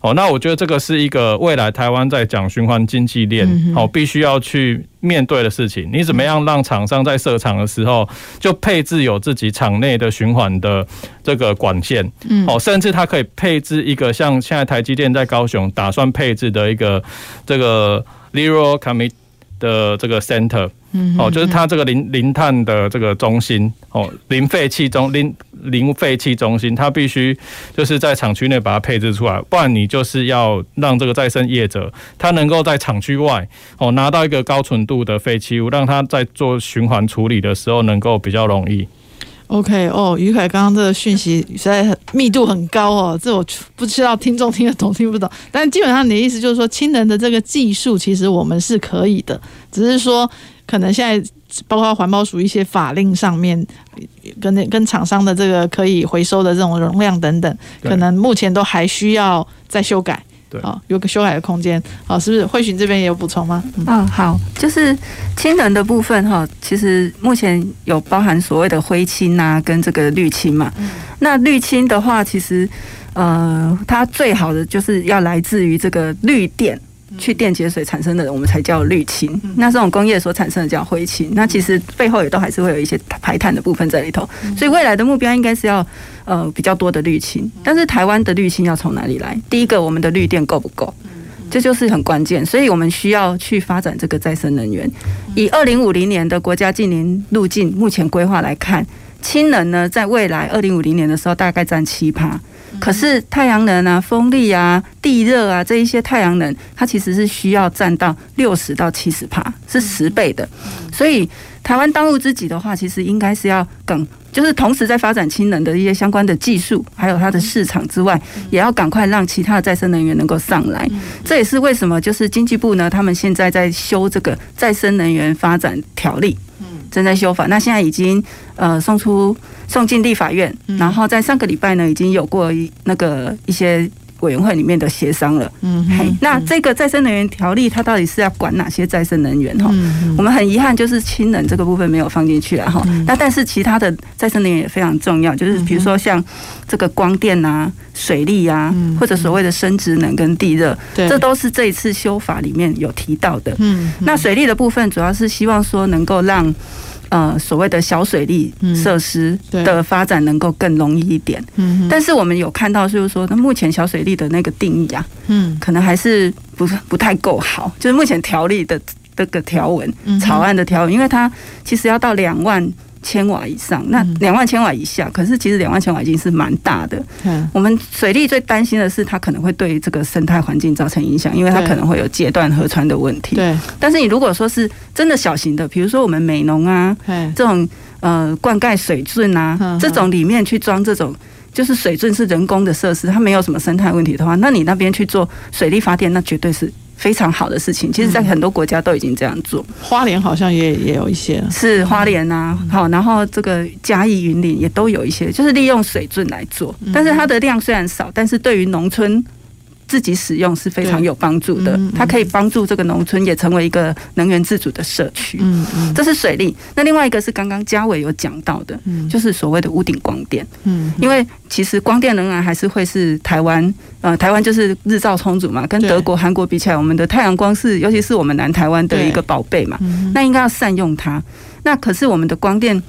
哦，那我觉得这个是一个未来台湾在讲循环经济链，好，必须要去面对的事情。你怎么样让厂商在设厂的时候就配置有自己厂内的循环的这个管线，嗯，哦，甚至它可以配置一个像现在台积电在高雄打算配置的一个这个 Zero Commit 的这个 Center。哦，就是它这个零零碳的这个中心哦，零废弃中零零废弃中心，它必须就是在厂区内把它配置出来，不然你就是要让这个再生业者，他能够在厂区外哦拿到一个高纯度的废弃物，让他在做循环处理的时候能够比较容易。OK，哦，于凯刚刚这个讯息实在很密度很高哦，这我不知道听众听得懂听不懂，但基本上你的意思就是说，氢能的这个技术其实我们是可以的，只是说。可能现在包括环保署一些法令上面，跟那跟厂商的这个可以回收的这种容量等等，可能目前都还需要再修改，对，啊，有个修改的空间，啊，是不是？慧寻这边也有补充吗？嗯，哦、好，就是氢能的部分哈，其实目前有包含所谓的灰氢啊，跟这个绿氢嘛。嗯、那绿氢的话，其实呃，它最好的就是要来自于这个绿电。去电解水产生的，我们才叫氯氢。那这种工业所产生的叫灰氢。那其实背后也都还是会有一些排碳的部分在里头。所以未来的目标应该是要呃比较多的绿氢。但是台湾的绿氢要从哪里来？第一个，我们的绿电够不够？这就是很关键。所以我们需要去发展这个再生能源。以二零五零年的国家净零路径目前规划来看，氢能呢，在未来二零五零年的时候大概占七趴。可是太阳能啊、风力啊、地热啊这一些太阳能，它其实是需要占到六十到七十帕，是十倍的。所以台湾当务之急的话，其实应该是要更。就是同时在发展氢能的一些相关的技术，还有它的市场之外，也要赶快让其他的再生能源能够上来。这也是为什么，就是经济部呢，他们现在在修这个再生能源发展条例，正在修法。那现在已经呃送出送进立法院，然后在上个礼拜呢，已经有过一那个一些。委员会里面的协商了，嗯，嘿，那这个再生能源条例它到底是要管哪些再生能源哈？嗯，我们很遗憾就是氢能这个部分没有放进去了哈。那但是其他的再生能源也非常重要，就是比如说像这个光电啊、水利啊，或者所谓的生殖能跟地热，这都是这一次修法里面有提到的。嗯，那水利的部分主要是希望说能够让。呃，所谓的小水利设施的发展能够更容易一点，嗯，但是我们有看到，就是说，那目前小水利的那个定义啊，嗯，可能还是不不太够好，就是目前条例的这个条文草案的条文，因为它其实要到两万。千瓦以上，那两万千瓦以下，可是其实两万千瓦已经是蛮大的。嗯，我们水利最担心的是它可能会对这个生态环境造成影响，因为它可能会有截断河川的问题。对，但是你如果说是真的小型的，比如说我们美农啊，这种呃灌溉水圳啊，这种里面去装这种就是水圳是人工的设施，它没有什么生态问题的话，那你那边去做水力发电，那绝对是。非常好的事情，其实，在很多国家都已经这样做。花莲好像也也有一些，是花莲啊，好，然后这个嘉义、云林也都有一些，就是利用水圳来做，但是它的量虽然少，但是对于农村。自己使用是非常有帮助的，它可以帮助这个农村也成为一个能源自主的社区。嗯嗯，这是水利。那另外一个是刚刚嘉伟有讲到的，就是所谓的屋顶光电。嗯，因为其实光电仍然还是会是台湾，呃，台湾就是日照充足嘛，跟德国、韩国比起来，我们的太阳光是，尤其是我们南台湾的一个宝贝嘛。那应该要善用它。那可是我们的光电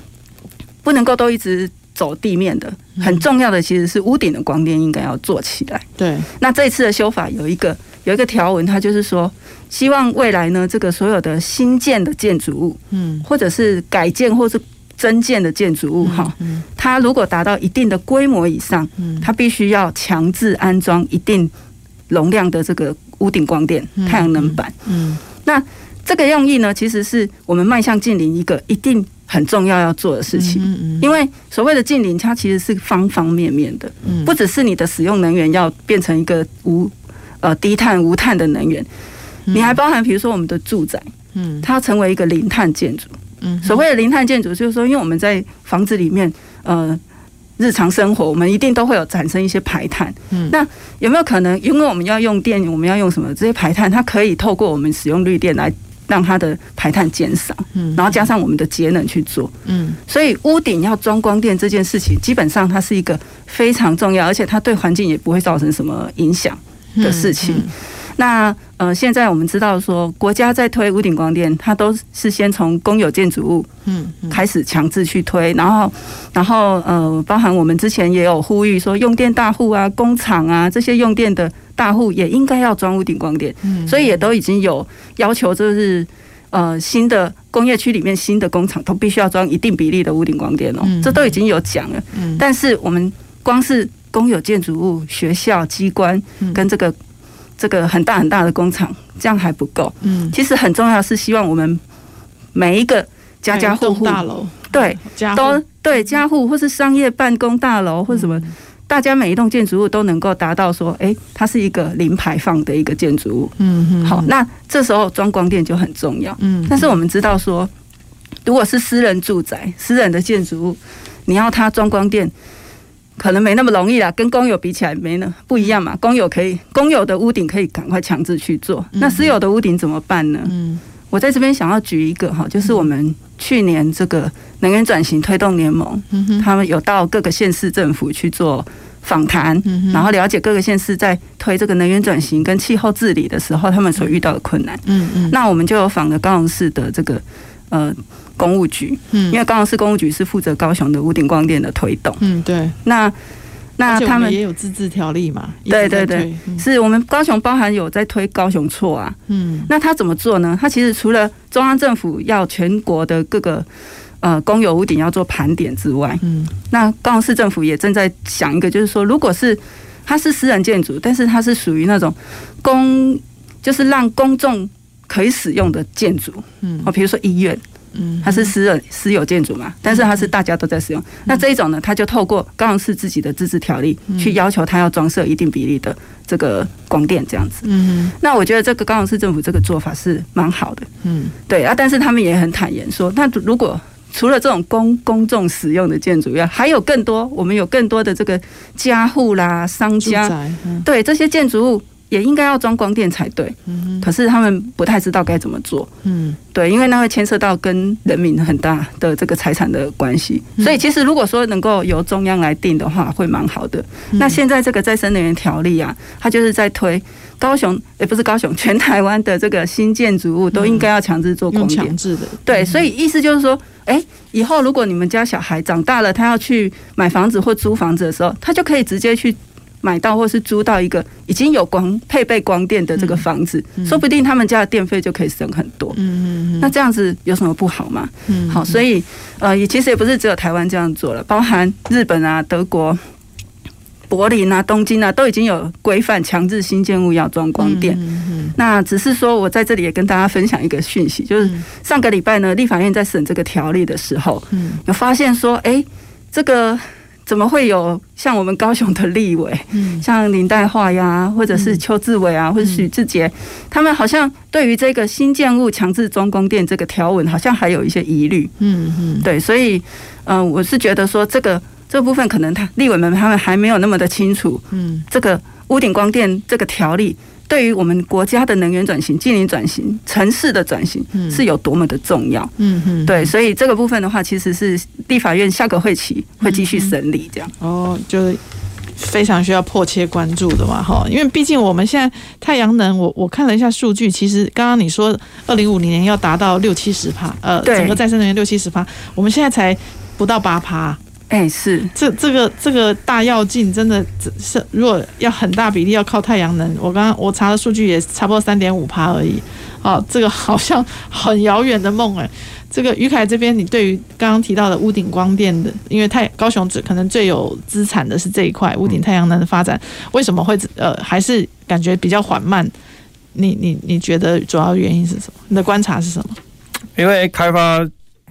不能够都一直。走地面的很重要的其实是屋顶的光电应该要做起来。对，那这次的修法有一个有一个条文，它就是说，希望未来呢，这个所有的新建的建筑物，嗯，或者是改建或是增建的建筑物，哈，它如果达到一定的规模以上，嗯，它必须要强制安装一定容量的这个屋顶光电太阳能板。嗯，那这个用意呢，其实是我们迈向近邻一个一定。很重要要做的事情，因为所谓的近邻，它其实是方方面面的，不只是你的使用能源要变成一个无呃低碳无碳的能源，你还包含比如说我们的住宅，嗯，它要成为一个零碳建筑，嗯，所谓的零碳建筑就是说，因为我们在房子里面，呃，日常生活我们一定都会有产生一些排碳，嗯，那有没有可能，因为我们要用电，我们要用什么这些排碳，它可以透过我们使用绿电来。让它的排碳减少，嗯，然后加上我们的节能去做，嗯，所以屋顶要装光电这件事情，基本上它是一个非常重要，而且它对环境也不会造成什么影响的事情。嗯嗯、那呃，现在我们知道说，国家在推屋顶光电，它都是先从公有建筑物，嗯，开始强制去推，然后，然后呃，包含我们之前也有呼吁说，用电大户啊、工厂啊这些用电的。大户也应该要装屋顶光电，所以也都已经有要求，就是呃新的工业区里面新的工厂都必须要装一定比例的屋顶光电哦，这都已经有讲了。但是我们光是公有建筑物、学校、机关跟这个这个很大很大的工厂，这样还不够。嗯，其实很重要是希望我们每一个家家户户大楼。对都对家户或是商业办公大楼或什么。大家每一栋建筑物都能够达到说，哎，它是一个零排放的一个建筑物。嗯嗯。好，那这时候装光电就很重要。嗯。但是我们知道说，如果是私人住宅、私人的建筑物，你要它装光电，可能没那么容易啦。跟公有比起来，没呢不一样嘛。公有可以，公有的屋顶可以赶快强制去做。那私有的屋顶怎么办呢？嗯。我在这边想要举一个哈，就是我们去年这个能源转型推动联盟，他们有到各个县市政府去做访谈，然后了解各个县市在推这个能源转型跟气候治理的时候，他们所遇到的困难。嗯嗯。那我们就有访了高雄市的这个呃公务局，因为高雄市公务局是负责高雄的屋顶光电的推动。嗯，对。那。那他们也有自治条例嘛？对对对，是我们高雄包含有在推高雄错啊。嗯，那他怎么做呢？他其实除了中央政府要全国的各个呃公有屋顶要做盘点之外，嗯，那高雄市政府也正在想一个，就是说，如果是它是私人建筑，但是它是属于那种公，就是让公众可以使用的建筑，嗯，哦，比如说医院。嗯，它是私人私有建筑嘛，但是它是大家都在使用。那这一种呢，它就透过高雄市自己的自治条例去要求它要装设一定比例的这个光电这样子。嗯，那我觉得这个高雄市政府这个做法是蛮好的。嗯，对啊，但是他们也很坦言说，那如果除了这种公公众使用的建筑，要还有更多，我们有更多的这个家户啦、商家，对这些建筑物。也应该要装光电才对，可是他们不太知道该怎么做。嗯，对，因为那会牵涉到跟人民很大的这个财产的关系，所以其实如果说能够由中央来定的话，会蛮好的。那现在这个再生能源条例啊，它就是在推高雄，也不是高雄，全台湾的这个新建筑物都应该要强制做光电，强制的。对，所以意思就是说，哎，以后如果你们家小孩长大了，他要去买房子或租房子的时候，他就可以直接去。买到或是租到一个已经有光配备光电的这个房子，嗯嗯、说不定他们家的电费就可以省很多。嗯嗯嗯、那这样子有什么不好吗？嗯，好，所以呃，也其实也不是只有台湾这样做了，包含日本啊、德国、柏林啊、东京啊，都已经有规范强制新建物要装光电。嗯嗯嗯、那只是说我在这里也跟大家分享一个讯息，就是上个礼拜呢，立法院在审这个条例的时候，嗯、有发现说，哎、欸，这个。怎么会有像我们高雄的立委，嗯、像林岱樺呀，或者是邱志伟啊，嗯、或者许志杰，他们好像对于这个新建物强制装光电这个条文，好像还有一些疑虑。嗯嗯，对，所以，嗯、呃，我是觉得说这个这部分可能他立委们他们还没有那么的清楚。嗯，这个屋顶光电这个条例。对于我们国家的能源转型、经营转型、城市的转型是有多么的重要？嗯嗯，对，所以这个部分的话，其实是立法院下个会期会继续审理这样。哦，就非常需要迫切关注的嘛，哈，因为毕竟我们现在太阳能，我我看了一下数据，其实刚刚你说二零五零年要达到六七十帕，呃，整个再生能源六七十帕，我们现在才不到八趴。哎、欸，是这这个这个大跃进，真的是如果要很大比例要靠太阳能，我刚刚我查的数据也差不多三点五趴而已。哦，这个好像 很遥远的梦哎。这个于凯这边，你对于刚刚提到的屋顶光电的，因为太高雄只可能最有资产的是这一块屋顶太阳能的发展，为什么会呃还是感觉比较缓慢？你你你觉得主要原因是什么？你的观察是什么？因为开发。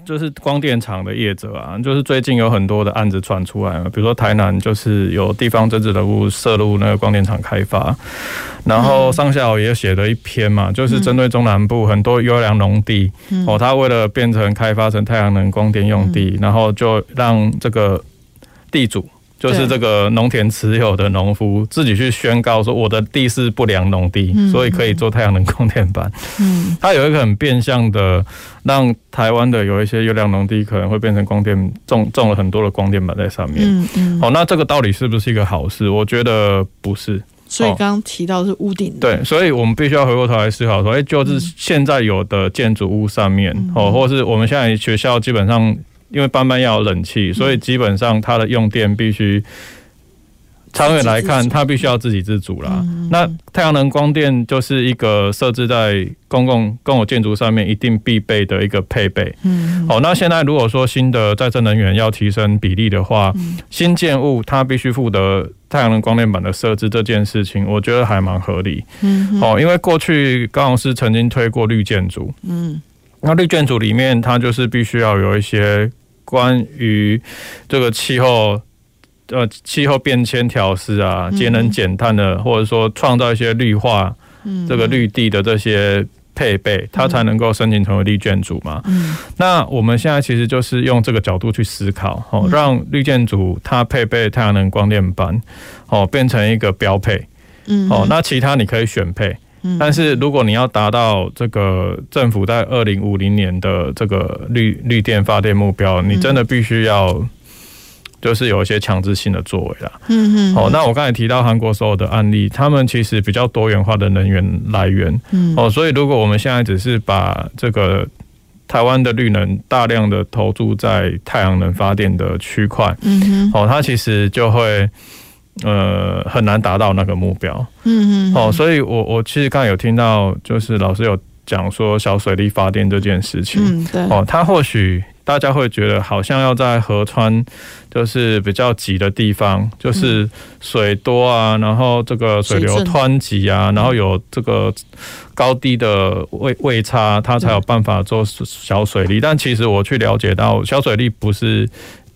就是光电厂的业者啊，就是最近有很多的案子传出来了，比如说台南就是有地方政治人物涉入那个光电厂开发，然后上下游也写了一篇嘛，就是针对中南部很多优良农地哦，他为了变成开发成太阳能光电用地，然后就让这个地主。就是这个农田持有的农夫自己去宣告说，我的地是不良农地，所以可以做太阳能光电板。嗯，它有一个很变相的，让台湾的有一些优良农地可能会变成光电种种了很多的光电板在上面。嗯嗯。哦，那这个到底是不是一个好事？我觉得不是。所以刚刚提到是屋顶。对，所以我们必须要回过头来思考说，哎，就是现在有的建筑物上面，哦，或是我们现在学校基本上。因为班班要有冷气，所以基本上它的用电必须长远来看，它必须要自给自足啦。那太阳能光电就是一个设置在公共公有建筑上面一定必备的一个配备。嗯，好，那现在如果说新的再生能源要提升比例的话，新建物它必须负责太阳能光电板的设置这件事情，我觉得还蛮合理。嗯，哦，因为过去高雄市曾经推过绿建筑。嗯。那绿建筑里面，它就是必须要有一些关于这个气候，呃，气候变迁调试啊，节能减碳的，或者说创造一些绿化，这个绿地的这些配备，它才能够申请成为绿建筑嘛。那我们现在其实就是用这个角度去思考，哦，让绿建筑它配备太阳能光电板，哦，变成一个标配，嗯哦，那其他你可以选配。但是如果你要达到这个政府在二零五零年的这个绿绿电发电目标，你真的必须要就是有一些强制性的作为啦。嗯嗯。哦，那我刚才提到韩国所有的案例，他们其实比较多元化的能源来源。嗯。哦，所以如果我们现在只是把这个台湾的绿能大量的投注在太阳能发电的区块，嗯哼。哦，它其实就会。呃，很难达到那个目标。嗯嗯。哦，所以我我其实刚才有听到，就是老师有讲说小水力发电这件事情。嗯，对。哦，它或许大家会觉得好像要在河川就是比较急的地方，就是水多啊，然后这个水流湍急啊，然后有这个高低的位位差，它才有办法做小水力。但其实我去了解到，小水力不是。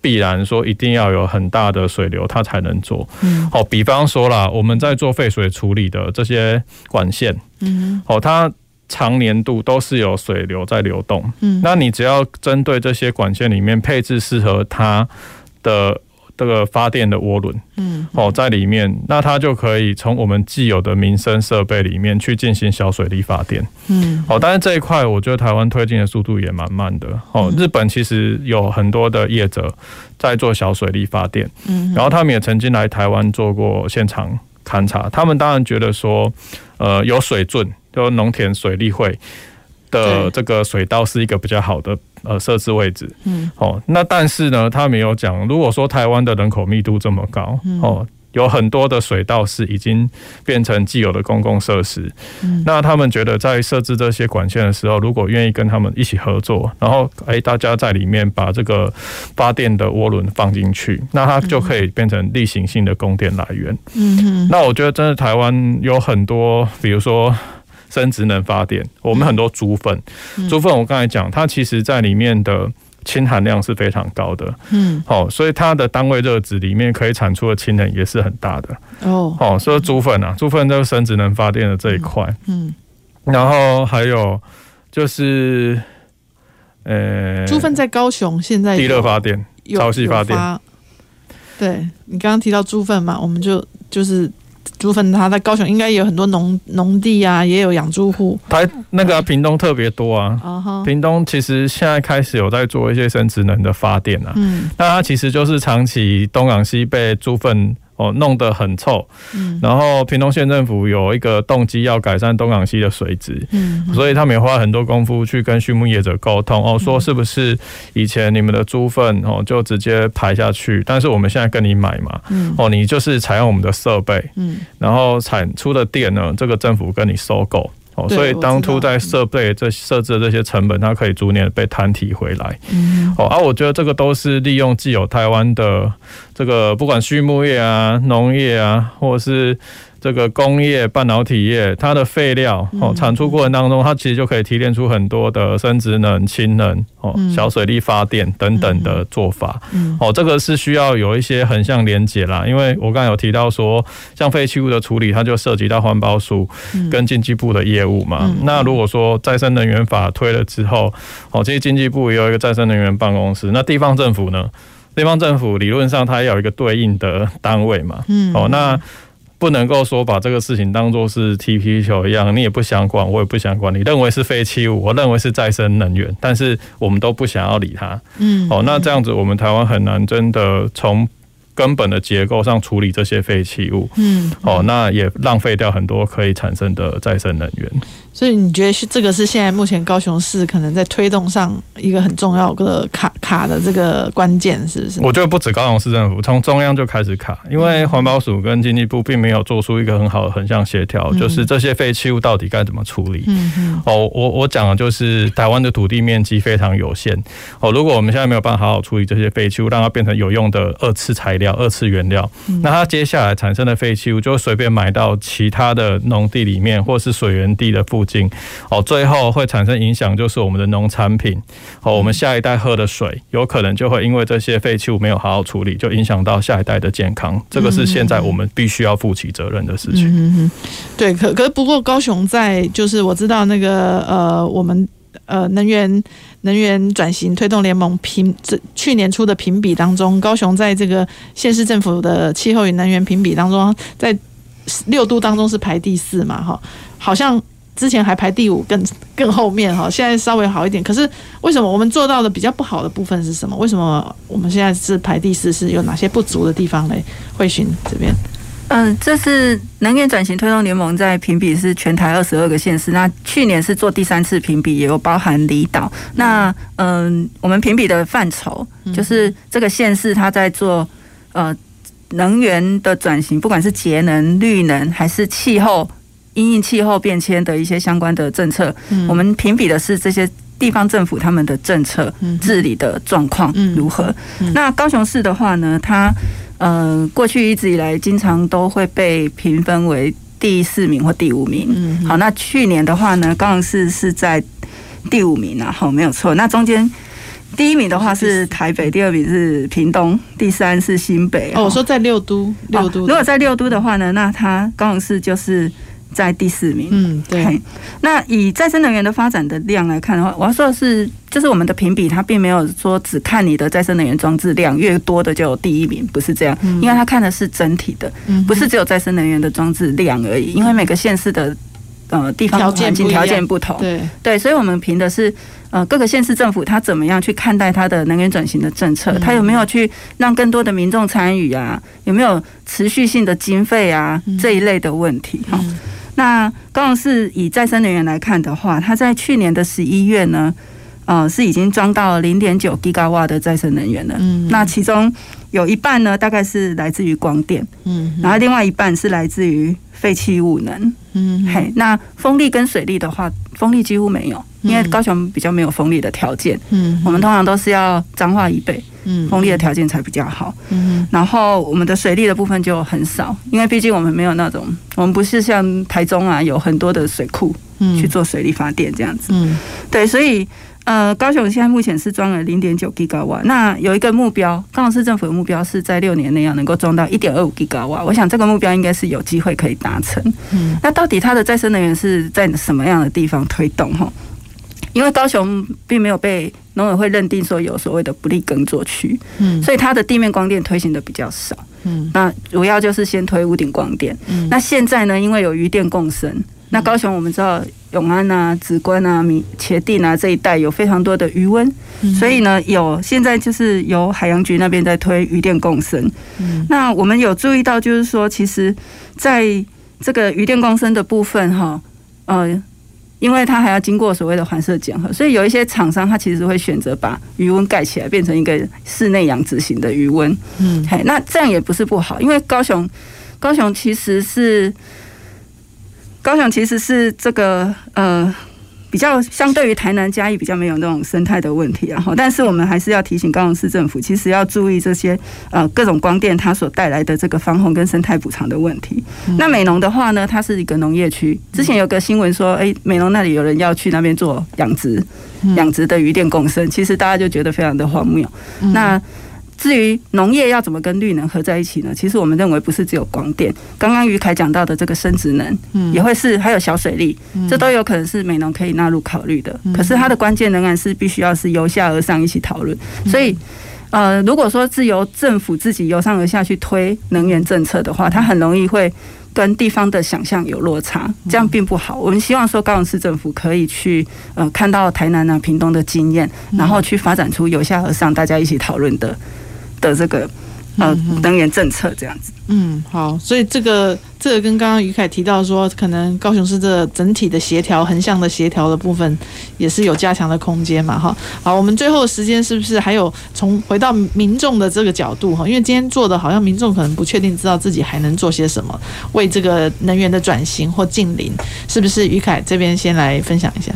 必然说一定要有很大的水流，它才能做。嗯，好，比方说啦，我们在做废水处理的这些管线，嗯，好，它长年度都是有水流在流动。嗯，那你只要针对这些管线里面配置适合它的。这个发电的涡轮，嗯，哦，在里面，那它就可以从我们既有的民生设备里面去进行小水力发电，嗯，哦，但是这一块我觉得台湾推进的速度也蛮慢的，哦，日本其实有很多的业者在做小水力发电，嗯，然后他们也曾经来台湾做过现场勘察，他们当然觉得说，呃，有水圳，就农田水利会的这个水道是一个比较好的。呃，设置位置，嗯，哦，那但是呢，他没有讲，如果说台湾的人口密度这么高，哦，有很多的水道是已经变成既有的公共设施，嗯，那他们觉得在设置这些管线的时候，如果愿意跟他们一起合作，然后哎，大家在里面把这个发电的涡轮放进去，那它就可以变成例行性的供电来源，嗯哼，那我觉得真的台湾有很多，比如说。生质能发电，我们很多猪粪，猪粪我刚才讲，它其实在里面的氢含量是非常高的，嗯，好，所以它的单位热值里面可以产出的氢能也是很大的，哦，好，所以猪粪啊，猪粪就是生质能发电的这一块，嗯，然后还有就是，呃，猪粪在高雄现在地热发电、潮汐发电，对你刚刚提到猪粪嘛，我们就就是。猪粪，它在高雄应该也有很多农农地啊，也有养猪户。台那个屏东特别多啊，屏东其实现在开始有在做一些生殖能的发电啊。嗯，那它其实就是长期东港西被猪粪。哦，弄得很臭，嗯，然后屏东县政府有一个动机要改善东港溪的水质，嗯，所以他们也花很多功夫去跟畜牧业者沟通，哦，说是不是以前你们的猪粪哦就直接排下去，但是我们现在跟你买嘛，嗯，哦，你就是采用我们的设备，嗯，然后产出的电呢，这个政府跟你收购。哦，所以当初在设备这设置的这些成本，它可以逐年被摊提回来。嗯，哦，而我觉得这个都是利用既有台湾的这个不管畜牧业啊、农业啊，或者是。这个工业半导体业，它的废料哦，产出过程当中，它其实就可以提炼出很多的生质能、氢能哦、小水力发电等等的做法。哦，这个是需要有一些横向连接啦，因为我刚才有提到说，像废弃物的处理，它就涉及到环保署跟经济部的业务嘛。那如果说再生能源法推了之后，哦，其实经济部也有一个再生能源办公室，那地方政府呢？地方政府理论上它也有一个对应的单位嘛。嗯，哦，那。不能够说把这个事情当做是踢皮球一样，你也不想管，我也不想管。你认为是废弃物，我认为是再生能源，但是我们都不想要理它。嗯，哦，那这样子，我们台湾很难真的从根本的结构上处理这些废弃物。嗯，哦，那也浪费掉很多可以产生的再生能源。所以你觉得是这个是现在目前高雄市可能在推动上一个很重要的卡卡的这个关键，是不是？我觉得不止高雄市政府，从中央就开始卡，因为环保署跟经济部并没有做出一个很好的横向协调，就是这些废弃物到底该怎么处理。嗯哦，我我讲的就是台湾的土地面积非常有限。哦，如果我们现在没有办法好好处理这些废弃物，让它变成有用的二次材料、二次原料，那它接下来产生的废弃物就随便埋到其他的农地里面，或是水源地的附近。哦，最后会产生影响，就是我们的农产品，哦，我们下一代喝的水，有可能就会因为这些废弃物没有好好处理，就影响到下一代的健康。这个是现在我们必须要负起责任的事情。嗯嗯，对，可可是不过高雄在就是我知道那个呃，我们呃能源能源转型推动联盟评这去年出的评比当中，高雄在这个县市政府的气候与能源评比当中，在六度当中是排第四嘛，哈，好像。之前还排第五，更更后面哈，现在稍微好一点。可是为什么我们做到的比较不好的部分是什么？为什么我们现在是排第四？是有哪些不足的地方嘞？慧勋这边，嗯，这是能源转型推动联盟在评比是全台二十二个县市，那去年是做第三次评比，也有包含离岛。那嗯，我们评比的范畴就是这个县市它在做呃能源的转型，不管是节能、绿能还是气候。因应气候变迁的一些相关的政策，嗯、我们评比的是这些地方政府他们的政策治理的状况如何。那高雄市的话呢，它呃过去一直以来经常都会被评分为第四名或第五名。嗯、好，那去年的话呢，高雄市是在第五名啊，好，没有错。那中间。第一名的话是台北，第二名是屏东，第三是新北。哦，我说在六都，六都。如果在六都的话呢，那它高雄市就是在第四名。嗯，对。那以再生能源的发展的量来看的话，我要说的是，就是我们的评比，它并没有说只看你的再生能源装置量越多的就有第一名，不是这样。因为它看的是整体的，不是只有再生能源的装置量而已。因为每个县市的呃地方环境条件不同，对对，所以我们评的是。呃，各个县市政府他怎么样去看待他的能源转型的政策？他有没有去让更多的民众参与啊？有没有持续性的经费啊？这一类的问题。好，那高雄市以再生能源来看的话，它在去年的十一月呢，呃，是已经装到零点九吉瓦的再生能源了。嗯，那其中有一半呢，大概是来自于光电。嗯，然后另外一半是来自于废弃物能。嗯，嘿，那风力跟水力的话，风力几乎没有。因为高雄比较没有风力的条件，嗯，我们通常都是要彰化以北，嗯，风力的条件才比较好，嗯，然后我们的水利的部分就很少，因为毕竟我们没有那种，我们不是像台中啊有很多的水库，嗯，去做水利发电这样子，嗯，对，所以呃，高雄现在目前是装了零点九吉瓦，那有一个目标，高雄市政府的目标是在六年内要能够装到一点二五吉瓦，我想这个目标应该是有机会可以达成，嗯，那到底它的再生能源是在什么样的地方推动哈？因为高雄并没有被农委会认定说有所谓的不利耕作区，嗯，所以它的地面光电推行的比较少，嗯，那主要就是先推屋顶光电，嗯，那现在呢，因为有渔电共生，那高雄我们知道永安啊、紫关啊、米茄萣啊这一带有非常多的余温，嗯，所以呢，有现在就是由海洋局那边在推渔电共生，嗯，那我们有注意到就是说，其实在这个渔电共生的部分哈，呃。因为它还要经过所谓的环设检核，所以有一些厂商他其实会选择把余温盖起来，变成一个室内养殖型的余温。嗯，嘿，那这样也不是不好，因为高雄，高雄其实是，高雄其实是这个呃。比较相对于台南嘉义比较没有那种生态的问题，然后，但是我们还是要提醒高雄市政府，其实要注意这些呃各种光电它所带来的这个防洪跟生态补偿的问题。嗯、那美浓的话呢，它是一个农业区，之前有个新闻说，哎，美浓那里有人要去那边做养殖，养殖的鱼电共生，其实大家就觉得非常的荒谬。嗯、那至于农业要怎么跟绿能合在一起呢？其实我们认为不是只有光电，刚刚于凯讲到的这个生质能，嗯，也会是还有小水利，这都有可能是美农可以纳入考虑的。可是它的关键仍然是必须要是由下而上一起讨论。所以，呃，如果说是由政府自己由上而下去推能源政策的话，它很容易会跟地方的想象有落差，这样并不好。我们希望说高雄市政府可以去呃看到台南啊、屏东的经验，然后去发展出由下而上大家一起讨论的。的这个呃能源政策这样子，嗯，好，所以这个这个跟刚刚于凯提到说，可能高雄市这整体的协调、横向的协调的部分，也是有加强的空间嘛，哈。好，我们最后的时间是不是还有从回到民众的这个角度哈？因为今天做的好像民众可能不确定知道自己还能做些什么，为这个能源的转型或近邻，是不是？于凯这边先来分享一下。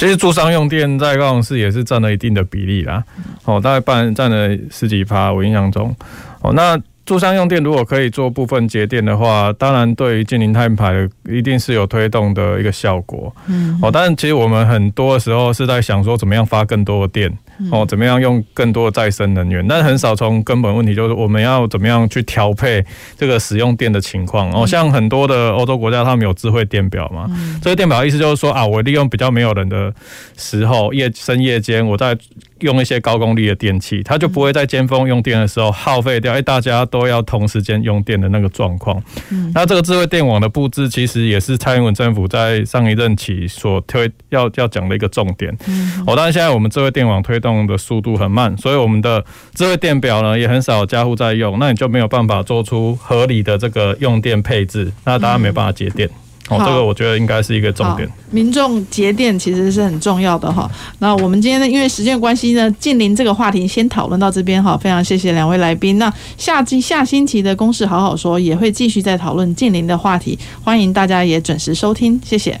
其实住商用电在高雄市也是占了一定的比例啦，哦，大概半占了十几趴，我印象中，哦，那住商用电如果可以做部分节电的话，当然对于净零碳排一定是有推动的一个效果，嗯，哦，但是其实我们很多的时候是在想说怎么样发更多的电。哦，怎么样用更多的再生能源？但很少从根本问题，就是我们要怎么样去调配这个使用电的情况。哦，像很多的欧洲国家，他们有智慧电表嘛。这个电表的意思就是说啊，我利用比较没有人的时候，夜深夜间，我在用一些高功率的电器，它就不会在尖峰用电的时候耗费掉。哎，大家都要同时间用电的那个状况。那这个智慧电网的布置，其实也是蔡英文政府在上一任期所推要要讲的一个重点。哦，当然现在我们智慧电网推动。的速度很慢，所以我们的智慧电表呢也很少家户在用，那你就没有办法做出合理的这个用电配置，那大家没办法节电。哦，这个我觉得应该是一个重点。民众节电其实是很重要的哈。那我们今天呢，因为时间关系呢，近邻这个话题先讨论到这边哈。非常谢谢两位来宾。那下季下星期的公事好好说也会继续再讨论近邻的话题，欢迎大家也准时收听，谢谢。